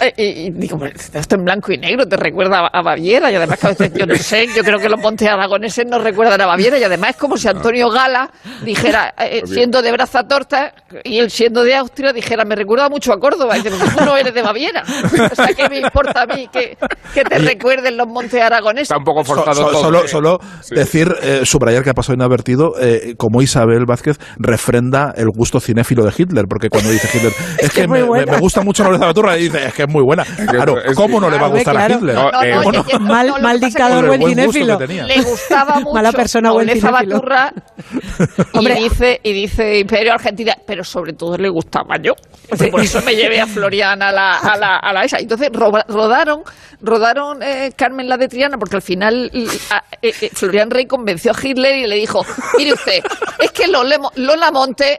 eh, y, digo, esto en blanco y negro te recuerda a Baviera y además que a veces yo no sé, yo creo que los montes aragoneses no recuerdan a Baviera y además es como si Antonio Gala dijera, eh, siendo de Braza Torta y él siendo de Austria dijera, me recuerda mucho a Córdoba y dice, tú no eres de Baviera. O sea, ¿qué me importa a mí que, que te recuerden los montes aragoneses? Está un poco forzado so, so. Solo, solo sí. decir, eh, subrayar que ha pasado inadvertido, eh, como Isabel Vázquez refrenda el gusto cinéfilo de Hitler, porque cuando dice Hitler, *laughs* es, es que, que me, me, gusta mucho Nobleza Baturra, y dice, es que es muy buena. Claro, ¿cómo no le va a gustar a Hitler? Eh, mal, mal dictador *laughs* buen cinéfilo. Le gustaba mucho Mala persona buen Nobleza Baturra *laughs* y dice, y dice Imperio Argentina, pero sobre todo le gustaba yo. Por eso me llevé a Florian a la, a la, a la esa. Entonces rodaron, rodaron eh, Carmen la de Triana, porque al final a, eh, eh, Florian Rey convenció a Hitler y le dijo, mire usted, es que Lola, Lola Monte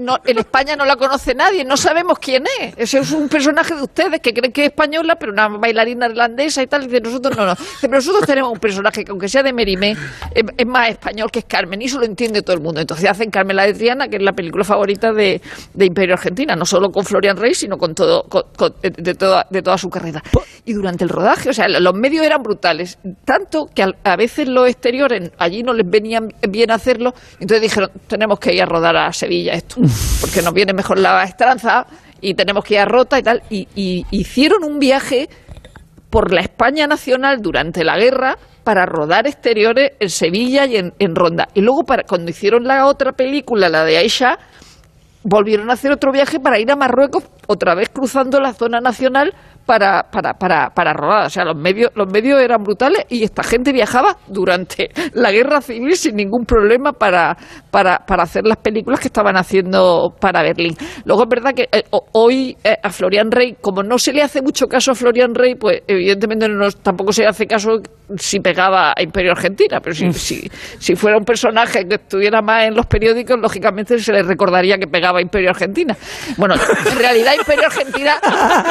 no, en España no la conoce nadie, no sabemos quién es. Ese es un personaje de ustedes que creen que es española, pero una bailarina irlandesa y tal. Y dice, nosotros no, no. Pero nosotros tenemos un personaje que, aunque sea de Merimé, es, es, más español que es Carmen, y eso lo entiende todo el mundo. Entonces hacen Carmen la de Triana, que es la película favorita de, de Imperio Argentina, no solo con Florian Rey, sino con todo, con, de, toda, de toda su carrera. Y durante el rodaje, o sea, los medios eran brutales, tanto que a, a veces los exteriores allí no les venían bien hacerlo, entonces dijeron, tenemos que ir a rodar a Sevilla esto porque nos viene mejor la estranza y tenemos que ir a Rota y tal. Y, y hicieron un viaje por la España nacional durante la guerra para rodar exteriores en Sevilla y en, en Ronda. Y luego, para, cuando hicieron la otra película, la de Aisha, volvieron a hacer otro viaje para ir a Marruecos, otra vez cruzando la zona nacional para, para, para, para rodar. O sea, los medios, los medios eran brutales y esta gente viajaba durante *laughs* la guerra civil sin ningún problema para, para, para hacer las películas que estaban haciendo para Berlín. Luego es verdad que eh, hoy eh, a Florian Rey, como no se le hace mucho caso a Florian Rey, pues evidentemente no, tampoco se le hace caso si pegaba a Imperio Argentina, pero si, si, si fuera un personaje que estuviera más en los periódicos, lógicamente se le recordaría que pegaba a Imperio Argentina. Bueno, en realidad Imperio Argentina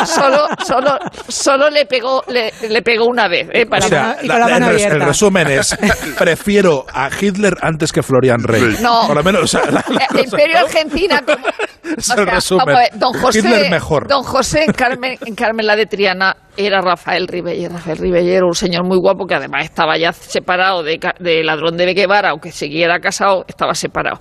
solo, solo solo, solo le pegó le, le pegó una vez. ¿eh? Para o sea, la, la, el, el, resumen es, *laughs* prefiero a Hitler antes que Florian Rey. No. Por lo menos, o sea, la, la Imperio Argentina... Como, *laughs* es el resumen. Ver, don José, Hitler mejor. Don José en Carmen, en Carmen la de Triana era Rafael Ribeller. Rafael Ribeller, un señor muy guapo que además estaba ya separado de, de Ladrón de Bequevara, aunque siguiera casado, estaba separado.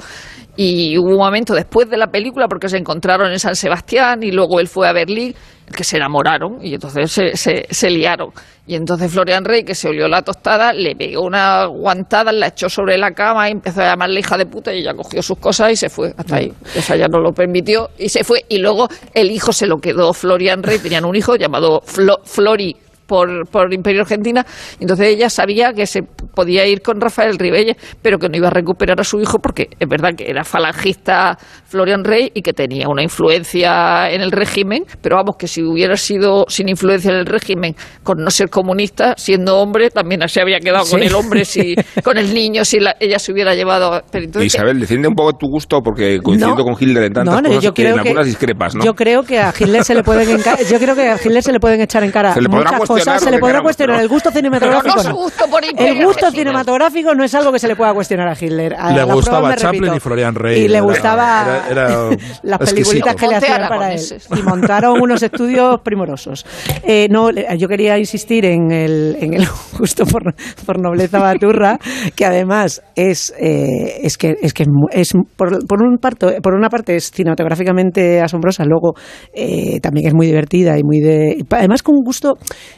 Y hubo un momento después de la película, porque se encontraron en San Sebastián y luego él fue a Berlín, que se enamoraron y entonces se, se, se liaron. Y entonces Florian Rey, que se olió la tostada, le pegó una guantada, la echó sobre la cama y empezó a llamarle hija de puta y ella cogió sus cosas y se fue. Hasta ahí. O sea, ya no lo permitió y se fue. Y luego el hijo se lo quedó Florian Rey, tenían un hijo llamado Flo, Flori por, por Imperio Argentina. Entonces ella sabía que se podía ir con Rafael Ribelle, pero que no iba a recuperar a su hijo porque es verdad que era falangista Florian Rey y que tenía una influencia en el régimen, pero vamos, que si hubiera sido sin influencia en el régimen, con no ser comunista, siendo hombre, también se había quedado ¿Sí? con el hombre, si, *laughs* con el niño, si la, ella se hubiera llevado. Pero entonces, Isabel, defiende un poco tu gusto porque coincido no, con Hitler en tantas no, cosas yo creo que en algunas discrepas, ¿no? Yo creo que a Hitler se le pueden, yo creo que a Hitler se le pueden echar en cara se le muchas cosas, se le podrá cuestionar el gusto cinematográfico. No, gusto por el gusto cinematográfico no es algo que se le pueda cuestionar a Hitler. A le gustaba Chaplin y Florian Rey. Y le gustaba era, era *laughs* las películas que le hacían para él. Y montaron unos estudios primorosos. Eh, no, yo quería insistir en el, en el *laughs* gusto por, por nobleza baturra, que además es, eh, es que, es, que es por, por, un parto, por una parte es cinematográficamente asombrosa, luego eh, también es muy divertida y muy de. Además, con un gusto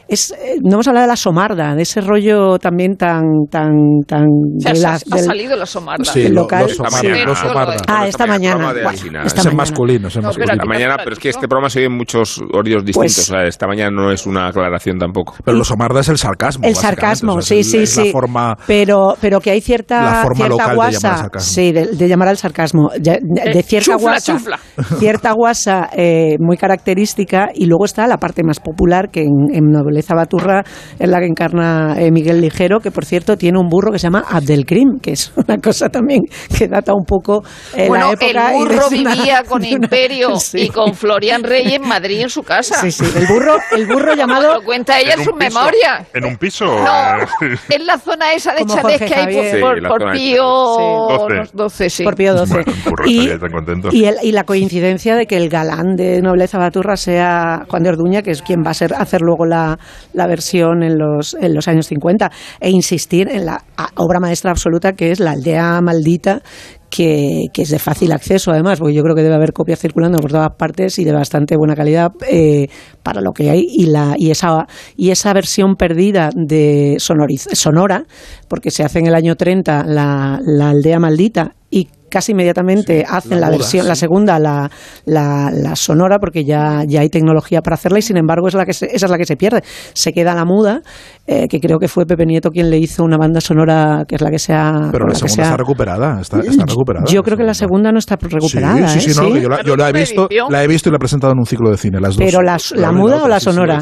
es, eh, no hemos hablado de la somarda, de ese rollo también tan, tan, tan. O de sea, la- ha del- salido la somarda. Sí, del lo- local. somarda, los somarda. Ah, esta mañana. Bueno, esta es mañana. masculino, es No, masculino. La mañana, pero es que este programa se oye en muchos horarios distintos. Pues- o sea, esta mañana no es una aclaración tampoco. Pero los somarda es el sarcasmo. El sarcasmo, o sea, sí, es sí, el- es sí. La forma, pero, pero que hay cierta, La forma cierta local de guasa, llamar al sarcasmo. sí, de, de llamar al sarcasmo, de, Eh, cierta chufla, guasa, chufla. cierta guasa eh, muy característica y luego está la parte más popular que en, en Nobleza Baturra es la que encarna eh, Miguel Ligero, que por cierto tiene un burro que se llama Abdelkrim, que es una cosa también que data un poco eh, bueno, la época el y burro de una- vivía con *laughs* una- Imperio *laughs* sí. y con Florian Rey en Madrid en su casa. Sí, sí, el burro, el burro llamado Lo cuenta ella en, un su piso? memoria. ¿En un piso? No, *laughs* en la zona esa de Jorge que hay Javier. Sí, por, por Pío chalés. 12, sí. por Pío XII. Bueno, el burro y, estaría tan contento. y, el- y la coincidencia de que el galán de Nobleza Baturra sea Juan de Orduña, que es quien va a ser, hacer luego la, la versión en los, en los años 50, e insistir en la obra maestra absoluta que es La aldea maldita, que, que es de fácil acceso además, porque yo creo que debe haber copias circulando por todas partes y de bastante buena calidad eh, para lo que hay. Y la y esa y esa versión perdida de sonoriz- sonora, porque se hace en el año 30 la, la aldea maldita y casi inmediatamente hacen la, muda, versión, la sí. segunda, la, la, la sonora, porque ya, ya hay tecnología para hacerla y sin embargo es la que se- esa es la que se pierde. Se queda la muda, eh, que creo que fue Pepe Nieto quien le hizo una banda sonora que es la que sea. pero con la segunda sea- está recuperada. Está, está recuperada. Yo creo que la segunda no está recuperada. Sí, sí, ¿eh? no, yo la, yo la he ¿Pero visto, la he visto y la he presentado en un ciclo de cine, las dos. Pero la, la muda o la sonora?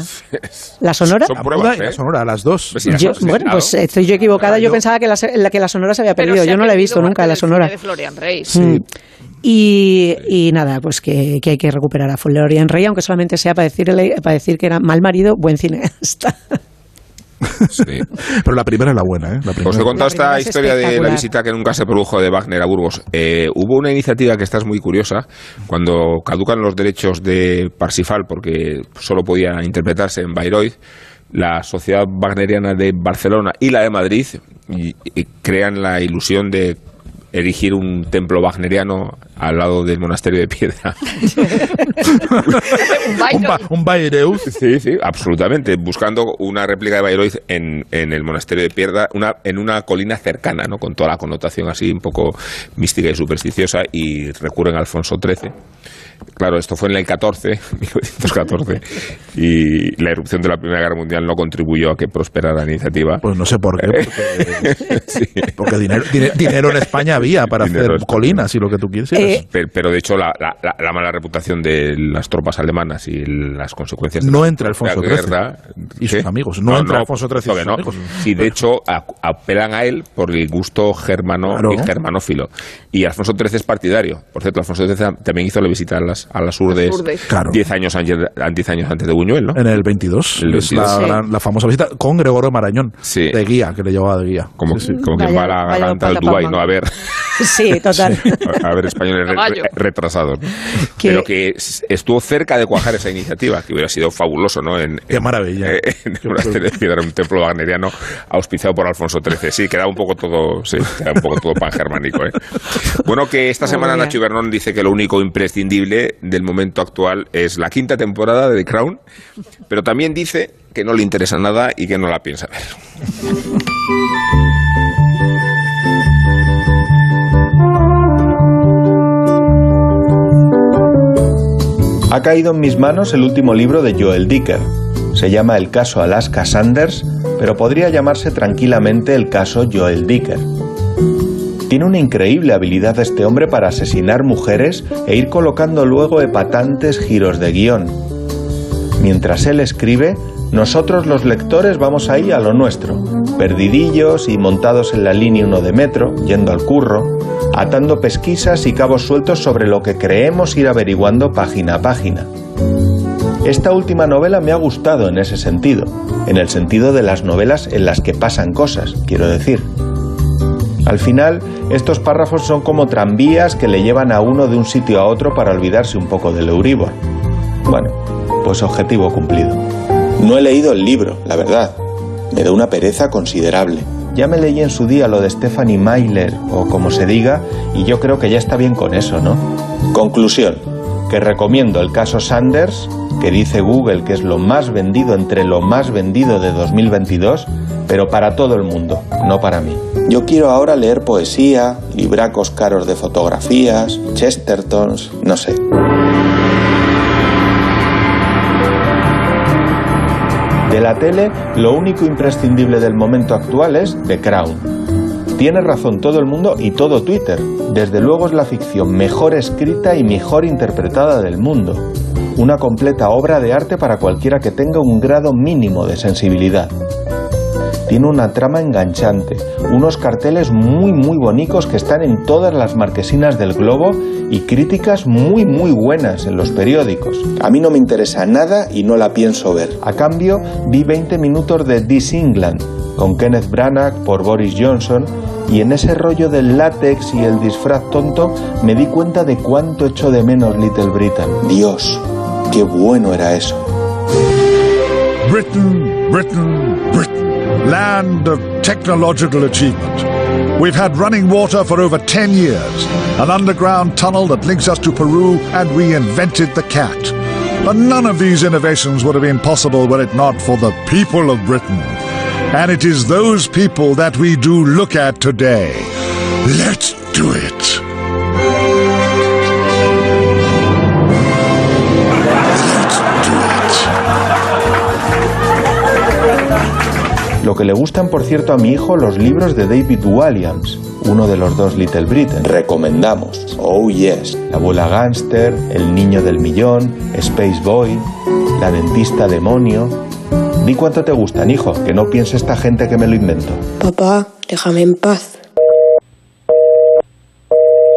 ¿La sonora? Son La pruebas, muda y ¿eh? la sonora, las dos. Pues sí, las Yo- dos, sí, bueno, claro. pues estoy yo equivocada. Yo yo- pensaba que la, se- que la sonora se había Pero perdido. se Yo ha no la he visto nunca, la sonora. de Florian Rey. Mm. Y, y nada, pues que, que hay que recuperar a Florian Rey, aunque solamente sea para decirle, para decir que era mal marido, buen cineasta. Sí. Pero la primera es la buena, ¿eh? La primera. Os he contado esta es historia de la visita que nunca se produjo de Wagner a Burgos. Eh, hubo una iniciativa que esta es muy curiosa, cuando caducan los derechos de Parsifal, porque solo podía interpretarse en Bayreuth, la Sociedad Wagneriana de Barcelona y la de Madrid y- y crean la ilusión de erigir un templo wagneriano al lado del monasterio de piedra. *laughs* Un ba- Bayreuth. Sí, sí, absolutamente. Buscando una réplica de Bayreuth en, en el monasterio de Piedra, una, en una colina cercana, ¿no? Con toda la connotación así un poco mística y supersticiosa, y recurren a Alfonso XIII. Claro, esto fue en el 14, 1914, *laughs* y la irrupción de la Primera Guerra Mundial no contribuyó a que prosperara la iniciativa. Pues no sé por qué. Porque, *laughs* Sí. porque dinero, dine- dinero en España había para hacer colinas y lo que tú quieras. Eh, Pero, pero, de hecho la, la- la- la mala reputación de las tropas alemanas y las consecuencias de No la entre Alfonso XIII y sus amigos. No entre Alfonso XIII y no, sus no. amigos. Sí, de hecho a- apelan a él por el gusto germano Claro. y germanófilo. Y Alfonso XIII es partidario. Por cierto, Alfonso XIII también hizo la visita a las, a las urdes urdes. Claro. 10 años, años, 10 años antes de Buñuel, ¿no? En el 22. El es la, 22. la- la famosa visita con Gregorio Marañón. Sí. De guía, que le llevaba de guía. Como, Sí, sí. como quien va a la garganta del palma. ¿no? A ver, sí, total. a ver españoles re- retrasados. Pero que estuvo cerca de cuajar esa iniciativa, que hubiera sido fabuloso, ¿no? En, Qué en- maravilla. eh, en el monasterio de Piedra, un templo wagneriano auspiciado por Alfonso XIII. Sí, queda un poco todo, sí, queda un poco todo pangermánico. ¿eh? Bueno, que esta semana mía. Nacho Ibernón dice que lo único imprescindible del momento actual es la quinta temporada de The Crown, pero también dice que no le interesa nada y que no la piensa ver. Ha caído en mis manos el último libro de Joel Dicker. Se llama El caso Alaska Sanders, pero podría llamarse tranquilamente el caso Joel Dicker. Tiene una increíble habilidad este hombre para asesinar mujeres e ir colocando luego epatantes giros de guion. Mientras él escribe, nosotros los lectores vamos ahí a lo nuestro, perdidillos y montados en la línea 1 de metro, yendo al curro, atando pesquisas y cabos sueltos sobre lo que creemos ir averiguando página a página. Esta última novela me ha gustado en ese sentido, en el sentido de las novelas en las que pasan cosas, quiero decir. Al final, estos párrafos son como tranvías que le llevan a uno de un sitio a otro para olvidarse un poco del Euribor. Bueno, pues objetivo cumplido. No he leído el libro, la verdad. Me da una pereza considerable. Ya me leí en su día lo de Stephanie Myler, o como se diga, y yo creo que ya está bien con eso, ¿no? Conclusión. que recomiendo el caso Sanders, que dice Google que es lo más vendido entre lo más vendido de 2022, pero para todo el mundo, no para mí. Yo quiero ahora leer poesía, libracos caros de fotografías, Chestertons, no sé. La tele, lo único imprescindible del momento actual es The Crown. Tiene razón todo el mundo y todo Twitter. Desde luego es la ficción mejor escrita y mejor interpretada del mundo. Una completa obra de arte para cualquiera que tenga un grado mínimo de sensibilidad. Tiene una trama enganchante, unos carteles muy muy bonitos que están en todas las marquesinas del globo y críticas muy muy buenas en los periódicos. A mí no me interesa nada y no la pienso ver. A cambio, vi 20 minutos de This England con Kenneth Branagh por Boris Johnson y en ese rollo del látex y el disfraz tonto me di cuenta de cuánto echo de menos Little Britain. Dios, qué bueno era eso. Britain, Britain, Britain. Land of technological achievement. We've had running water for over 10 years, an underground tunnel that links us to Peru, and we invented the cat. But none of these innovations would have been possible were it not for the people of Britain. And it is those people that we do look at today. Let's do it. Lo que le gustan, por cierto, a mi hijo los libros de David Walliams, uno de los dos Little Britain. Recomendamos. Oh yes. La abuela gánster, El niño del millón, Space Boy, La dentista demonio. Di cuánto te gustan, hijo, que no piense esta gente que me lo invento. Papá, déjame en paz.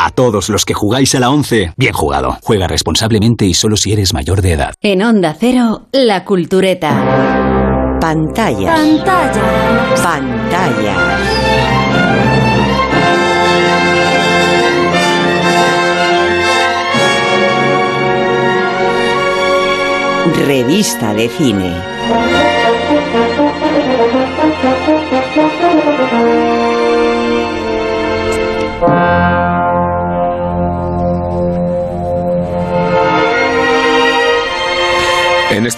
A todos los que jugáis a la 11, bien jugado. Juega responsablemente y solo si eres mayor de edad. En Onda Cero, La Cultureta. Pantalla. Pantalla. Pantalla. Revista de cine.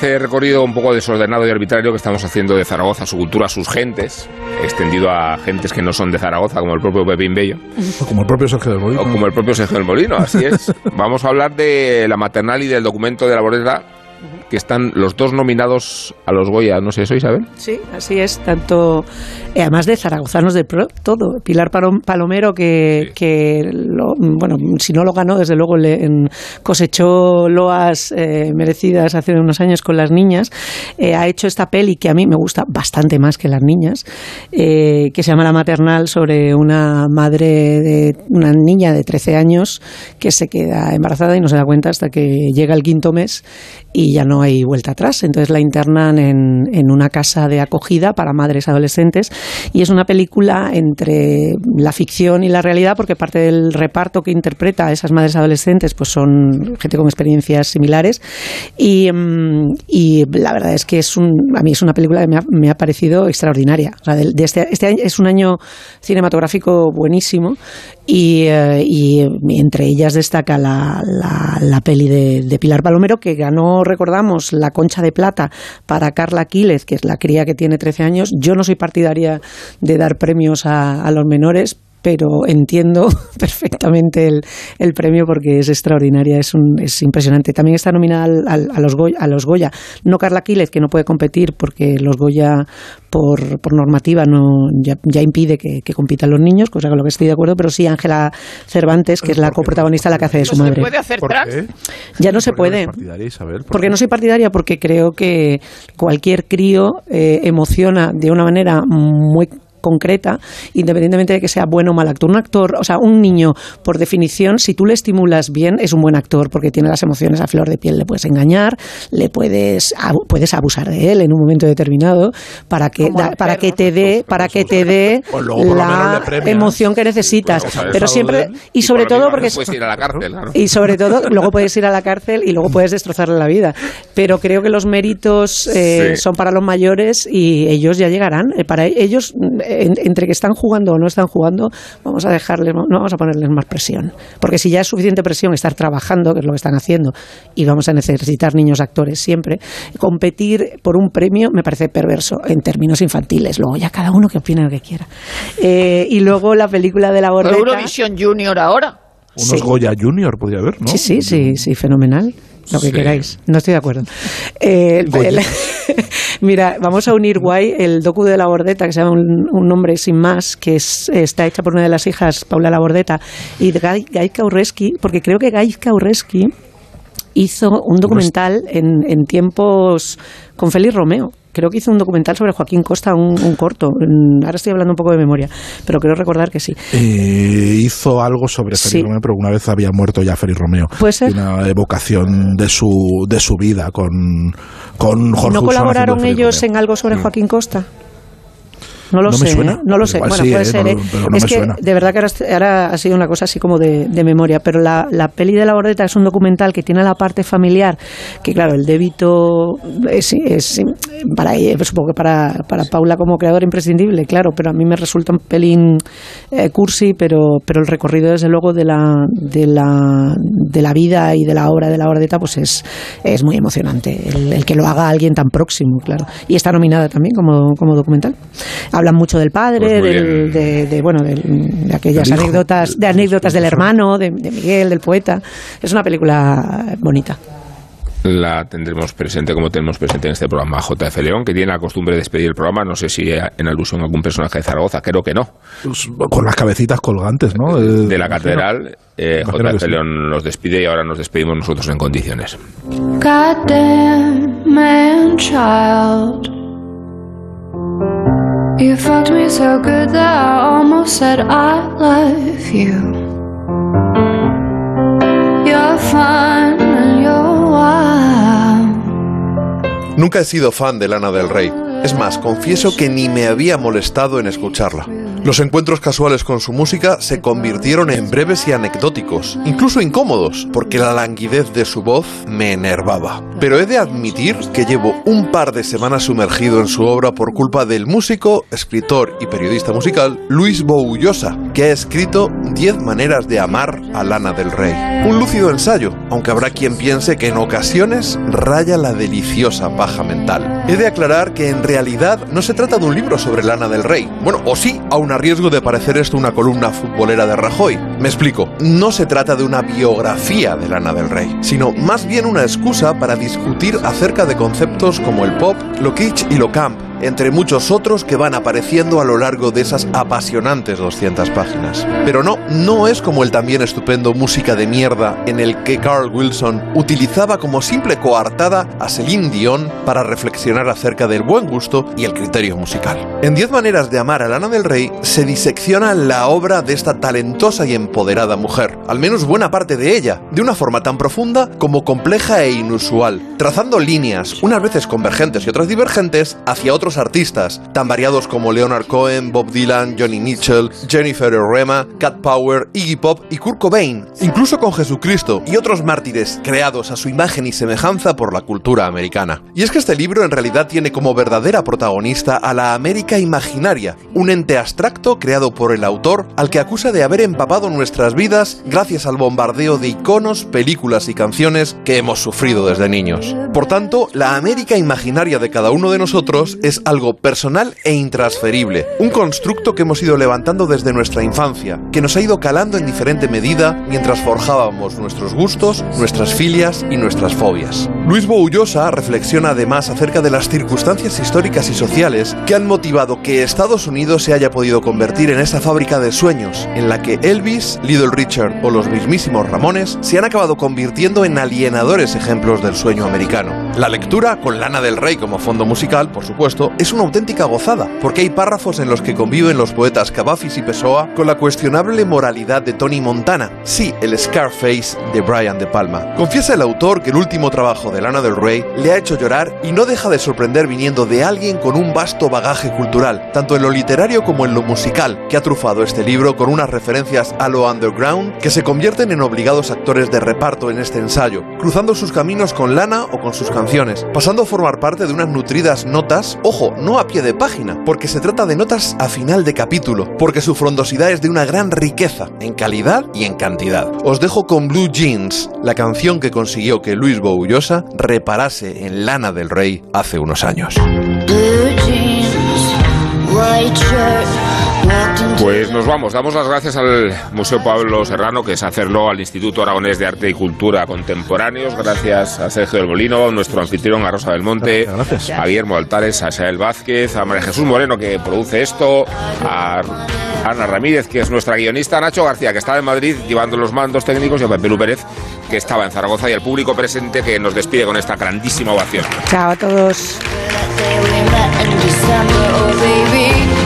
Este recorrido un poco desordenado y arbitrario que estamos haciendo de Zaragoza, su cultura, sus gentes, extendido a gentes que no son de Zaragoza, como el propio Pepín Bello. O como el propio Sergio del Molino. O como el propio Sergio del Molino, así es. *laughs* Vamos a hablar de la maternal y del documento de la boleta que están los dos nominados a los Goya, no sé eso, Isabel. Sí, así es, tanto, eh, además de zaragozanos de pro, todo. Pilar Palomero, que, que lo, bueno, si no lo ganó, desde luego le en, cosechó loas eh, merecidas hace unos años con las niñas, eh, ha hecho esta peli que a mí me gusta bastante más que las niñas, que se llama La Maternal, sobre una madre de una niña de 13 años que se queda embarazada y no se da cuenta hasta que llega el quinto mes y ya no hay vuelta atrás. Entonces la internan en, en, una casa de acogida para madres adolescentes y es una película entre la ficción y la realidad porque parte del reparto que interpreta a esas madres adolescentes pues son gente con experiencias similares y, y la verdad es que es un, a mí es una película que me ha, me ha parecido extraordinaria. Este, este año es un año cinematográfico buenísimo y, eh, y entre ellas destaca la, la, la peli de, Pilar Palomero que ganó, recordamos, la concha de plata para Carla Quílez, que es la cría que tiene 13 años. Yo no soy partidaria de dar premios a los menores, pero entiendo *laughs* perfectamente el, el, premio porque es extraordinaria, es, un, es impresionante. También está nominada al, al, a, los Goya, a los Goya, no Carla Quílez, que no puede competir porque los Goya por, por normativa no ya, ya impide que, que, compitan los niños, cosa con lo que estoy de acuerdo, pero sí Ángela Cervantes, que es la coprotagonista, la que hace de su ¿No madre. se puede hacer trans? Ya no se puede. Isabel, ¿por porque no soy partidaria, porque creo que cualquier crío eh, emociona de una manera muy concreta, independientemente de que sea bueno o mal actor. Un actor, o sea, un niño, por definición, si tú le estimulas bien, es un buen actor porque tiene las emociones a flor de piel. Le puedes engañar, le puedes, puedes abusar de él en un momento determinado para que, para que te dé, para que te dé Pues la emoción que necesitas. Pero siempre, y sobre todo porque... Puedes ir a la cárcel, claro. Y sobre todo, *laughs* luego puedes ir a la cárcel y luego puedes destrozarle la vida. Pero creo que los méritos eh, Sí. son para los mayores y ellos ya llegarán. Eh, Para ellos, en- entre que están jugando o no están jugando, vamos a dejarles, no vamos a ponerles más presión. Porque si ya es suficiente presión estar trabajando, que es lo que están haciendo, y vamos a necesitar niños actores siempre, competir por un premio me parece perverso en términos infantiles. Luego ya cada uno que opine lo que quiera. Eh, y luego la película de la bordeta. Eurovisión Junior ahora. Unos Sí. Goya Junior podría haber, ¿no? Sí, sí, sí, sí, fenomenal. Lo que Sí. queráis. No estoy de acuerdo. Eh, el- el- *laughs* mira, vamos a unir guay el docu de la Bordeta, que se llama Un, Un nombre sin más, que es- está hecha por una de las hijas, Paula Labordeta, y de Guy, Guy Kaureski, porque creo que Guy Kaureski hizo un documental en, en tiempos con Félix Romeo. Creo que hizo un documental sobre Joaquín Costa, un, un corto. Ahora estoy hablando un poco de memoria, pero creo recordar que sí. Eh, hizo algo sobre Félix Sí. Romeo, pero una vez había muerto ya Félix Romeo. Puede ser. Una evocación de su, de su vida con, con Jorge ¿No colaboraron ellos Romeo. en algo sobre Joaquín Costa? No lo No me sé, suena. ¿eh? no lo sé. Igual Bueno, sí, puede ¿eh? ser. No ¿eh? no es que suena. de verdad que ahora, ahora ha sido una cosa así como de, de memoria. Pero la, la peli de la bordeta es un documental que tiene la parte familiar, que claro, el débito es, es para ella, supongo que para, para Paula como creador imprescindible, claro, pero a mí me resulta un pelín eh, cursi, pero, pero el recorrido desde luego de la, de la, de la vida y de la obra de la bordeta pues es, es muy emocionante. El, el que lo haga alguien tan próximo, claro. Y está nominada también como, como documental. Hablan mucho del padre, Pues del- de, de, bueno, del- de aquellas hijo. anécdotas, de anécdotas del hermano, de, de Miguel, del poeta. Es una película bonita. La tendremos presente como tenemos presente en este programa JF León, que tiene la costumbre de despedir el programa. No sé si en alusión a algún personaje de Zaragoza, creo que no. Pues, con las cabecitas colgantes, ¿no? Eh, De la catedral, eh, JF sí. León nos despide y ahora nos despedimos nosotros en condiciones. Goddamn man child. You fucked me so good that I almost said I love you. You're fun and you're wild. Nunca he sido fan de Lana del Rey. Es más, confieso que ni me había molestado en escucharla. Los encuentros casuales con su música se convirtieron en breves y anecdóticos, incluso incómodos, porque la languidez de su voz me enervaba. Pero he de admitir que llevo un par de semanas sumergido en su obra por culpa del músico, escritor y periodista musical Luis Boullosa, que ha escrito 10 maneras de amar a Lana del Rey. Un lúcido ensayo, aunque habrá quien piense que en ocasiones raya la deliciosa paja mental. He de aclarar que en realidad no se trata de un libro sobre Lana del Rey. Bueno, o sí, aun a riesgo de parecer esto una columna futbolera de Rajoy. Me explico, no se trata de una biografía de Lana del Rey, sino más bien una excusa para discutir acerca de conceptos como el pop, lo kitsch y lo camp, entre muchos otros que van apareciendo a lo largo de esas apasionantes 200 páginas. Pero no, no es como el también estupendo Música de Mierda en el que Carl Wilson utilizaba como simple coartada a Celine Dion para reflexionar acerca del buen gusto y el criterio musical. En 10 maneras de amar a Lana del Rey se disecciona la obra de esta talentosa y empoderada mujer, al menos buena parte de ella, de una forma tan profunda como compleja e inusual, trazando líneas, unas veces convergentes y otras divergentes, hacia otros artistas, tan variados como Leonard Cohen, Bob Dylan, Johnny Mitchell, Jennifer Rema, Cat Power, Iggy Pop y Kurt Cobain, incluso con Jesucristo y otros mártires creados a su imagen y semejanza por la cultura americana. Y es que este libro en realidad tiene como verdadera protagonista a la América imaginaria, un ente abstracto creado por el autor al que acusa de haber empapado nuestras vidas gracias al bombardeo de iconos, películas y canciones que hemos sufrido desde niños. Por tanto, la América imaginaria de cada uno de nosotros es algo personal e intransferible, un constructo que hemos ido levantando desde nuestra infancia, que nos ha ido calando en diferente medida mientras forjábamos nuestros gustos, nuestras filias y nuestras fobias. Luis Boullosa reflexiona además acerca de las circunstancias históricas y sociales que han motivado que Estados Unidos se haya podido convertir en esa fábrica de sueños, en la que Elvis, Little Richard o los mismísimos Ramones se han acabado convirtiendo en alienadores ejemplos del sueño americano. La lectura, con Lana del Rey como fondo musical, por supuesto, es una auténtica gozada, porque hay párrafos en los que conviven los poetas Cavafis y Pessoa con la cuestionable moralidad de Tony Montana, sí, el Scarface de Brian De Palma. Confiesa el autor que el último trabajo de Lana del Rey le ha hecho llorar y no deja de sorprender viniendo de alguien con un vasto bagaje cultural, tanto en lo literario como en lo musical, que ha trufado este libro con unas referencias a lo underground que se convierten en obligados actores de reparto en este ensayo, cruzando sus caminos con Lana o con sus canciones, pasando a formar parte de unas nutridas notas, ojo, no a pie de página, porque se trata de notas a final de capítulo, porque su frondosidad es de una gran riqueza, en calidad y en cantidad. Os dejo con Blue Jeans, la canción que consiguió que Luis Boullosa reparase en Lana del Rey hace unos años. Pues nos vamos. Damos las gracias al Museo Pablo Serrano, que es hacerlo, al Instituto Aragonés de Arte y Cultura Contemporáneos. Gracias a Sergio del Molino, nuestro anfitrión, a Rosa del Monte, a Guillermo Altares, a Sael Vázquez, a María Jesús Moreno, que produce esto, a Ana Ramírez, que es nuestra guionista, a Nacho García, que estaba en Madrid llevando los mandos técnicos, y a Pepe Pérez, que estaba en Zaragoza, y al público presente que nos despide con esta grandísima ovación. Chao a todos. Oh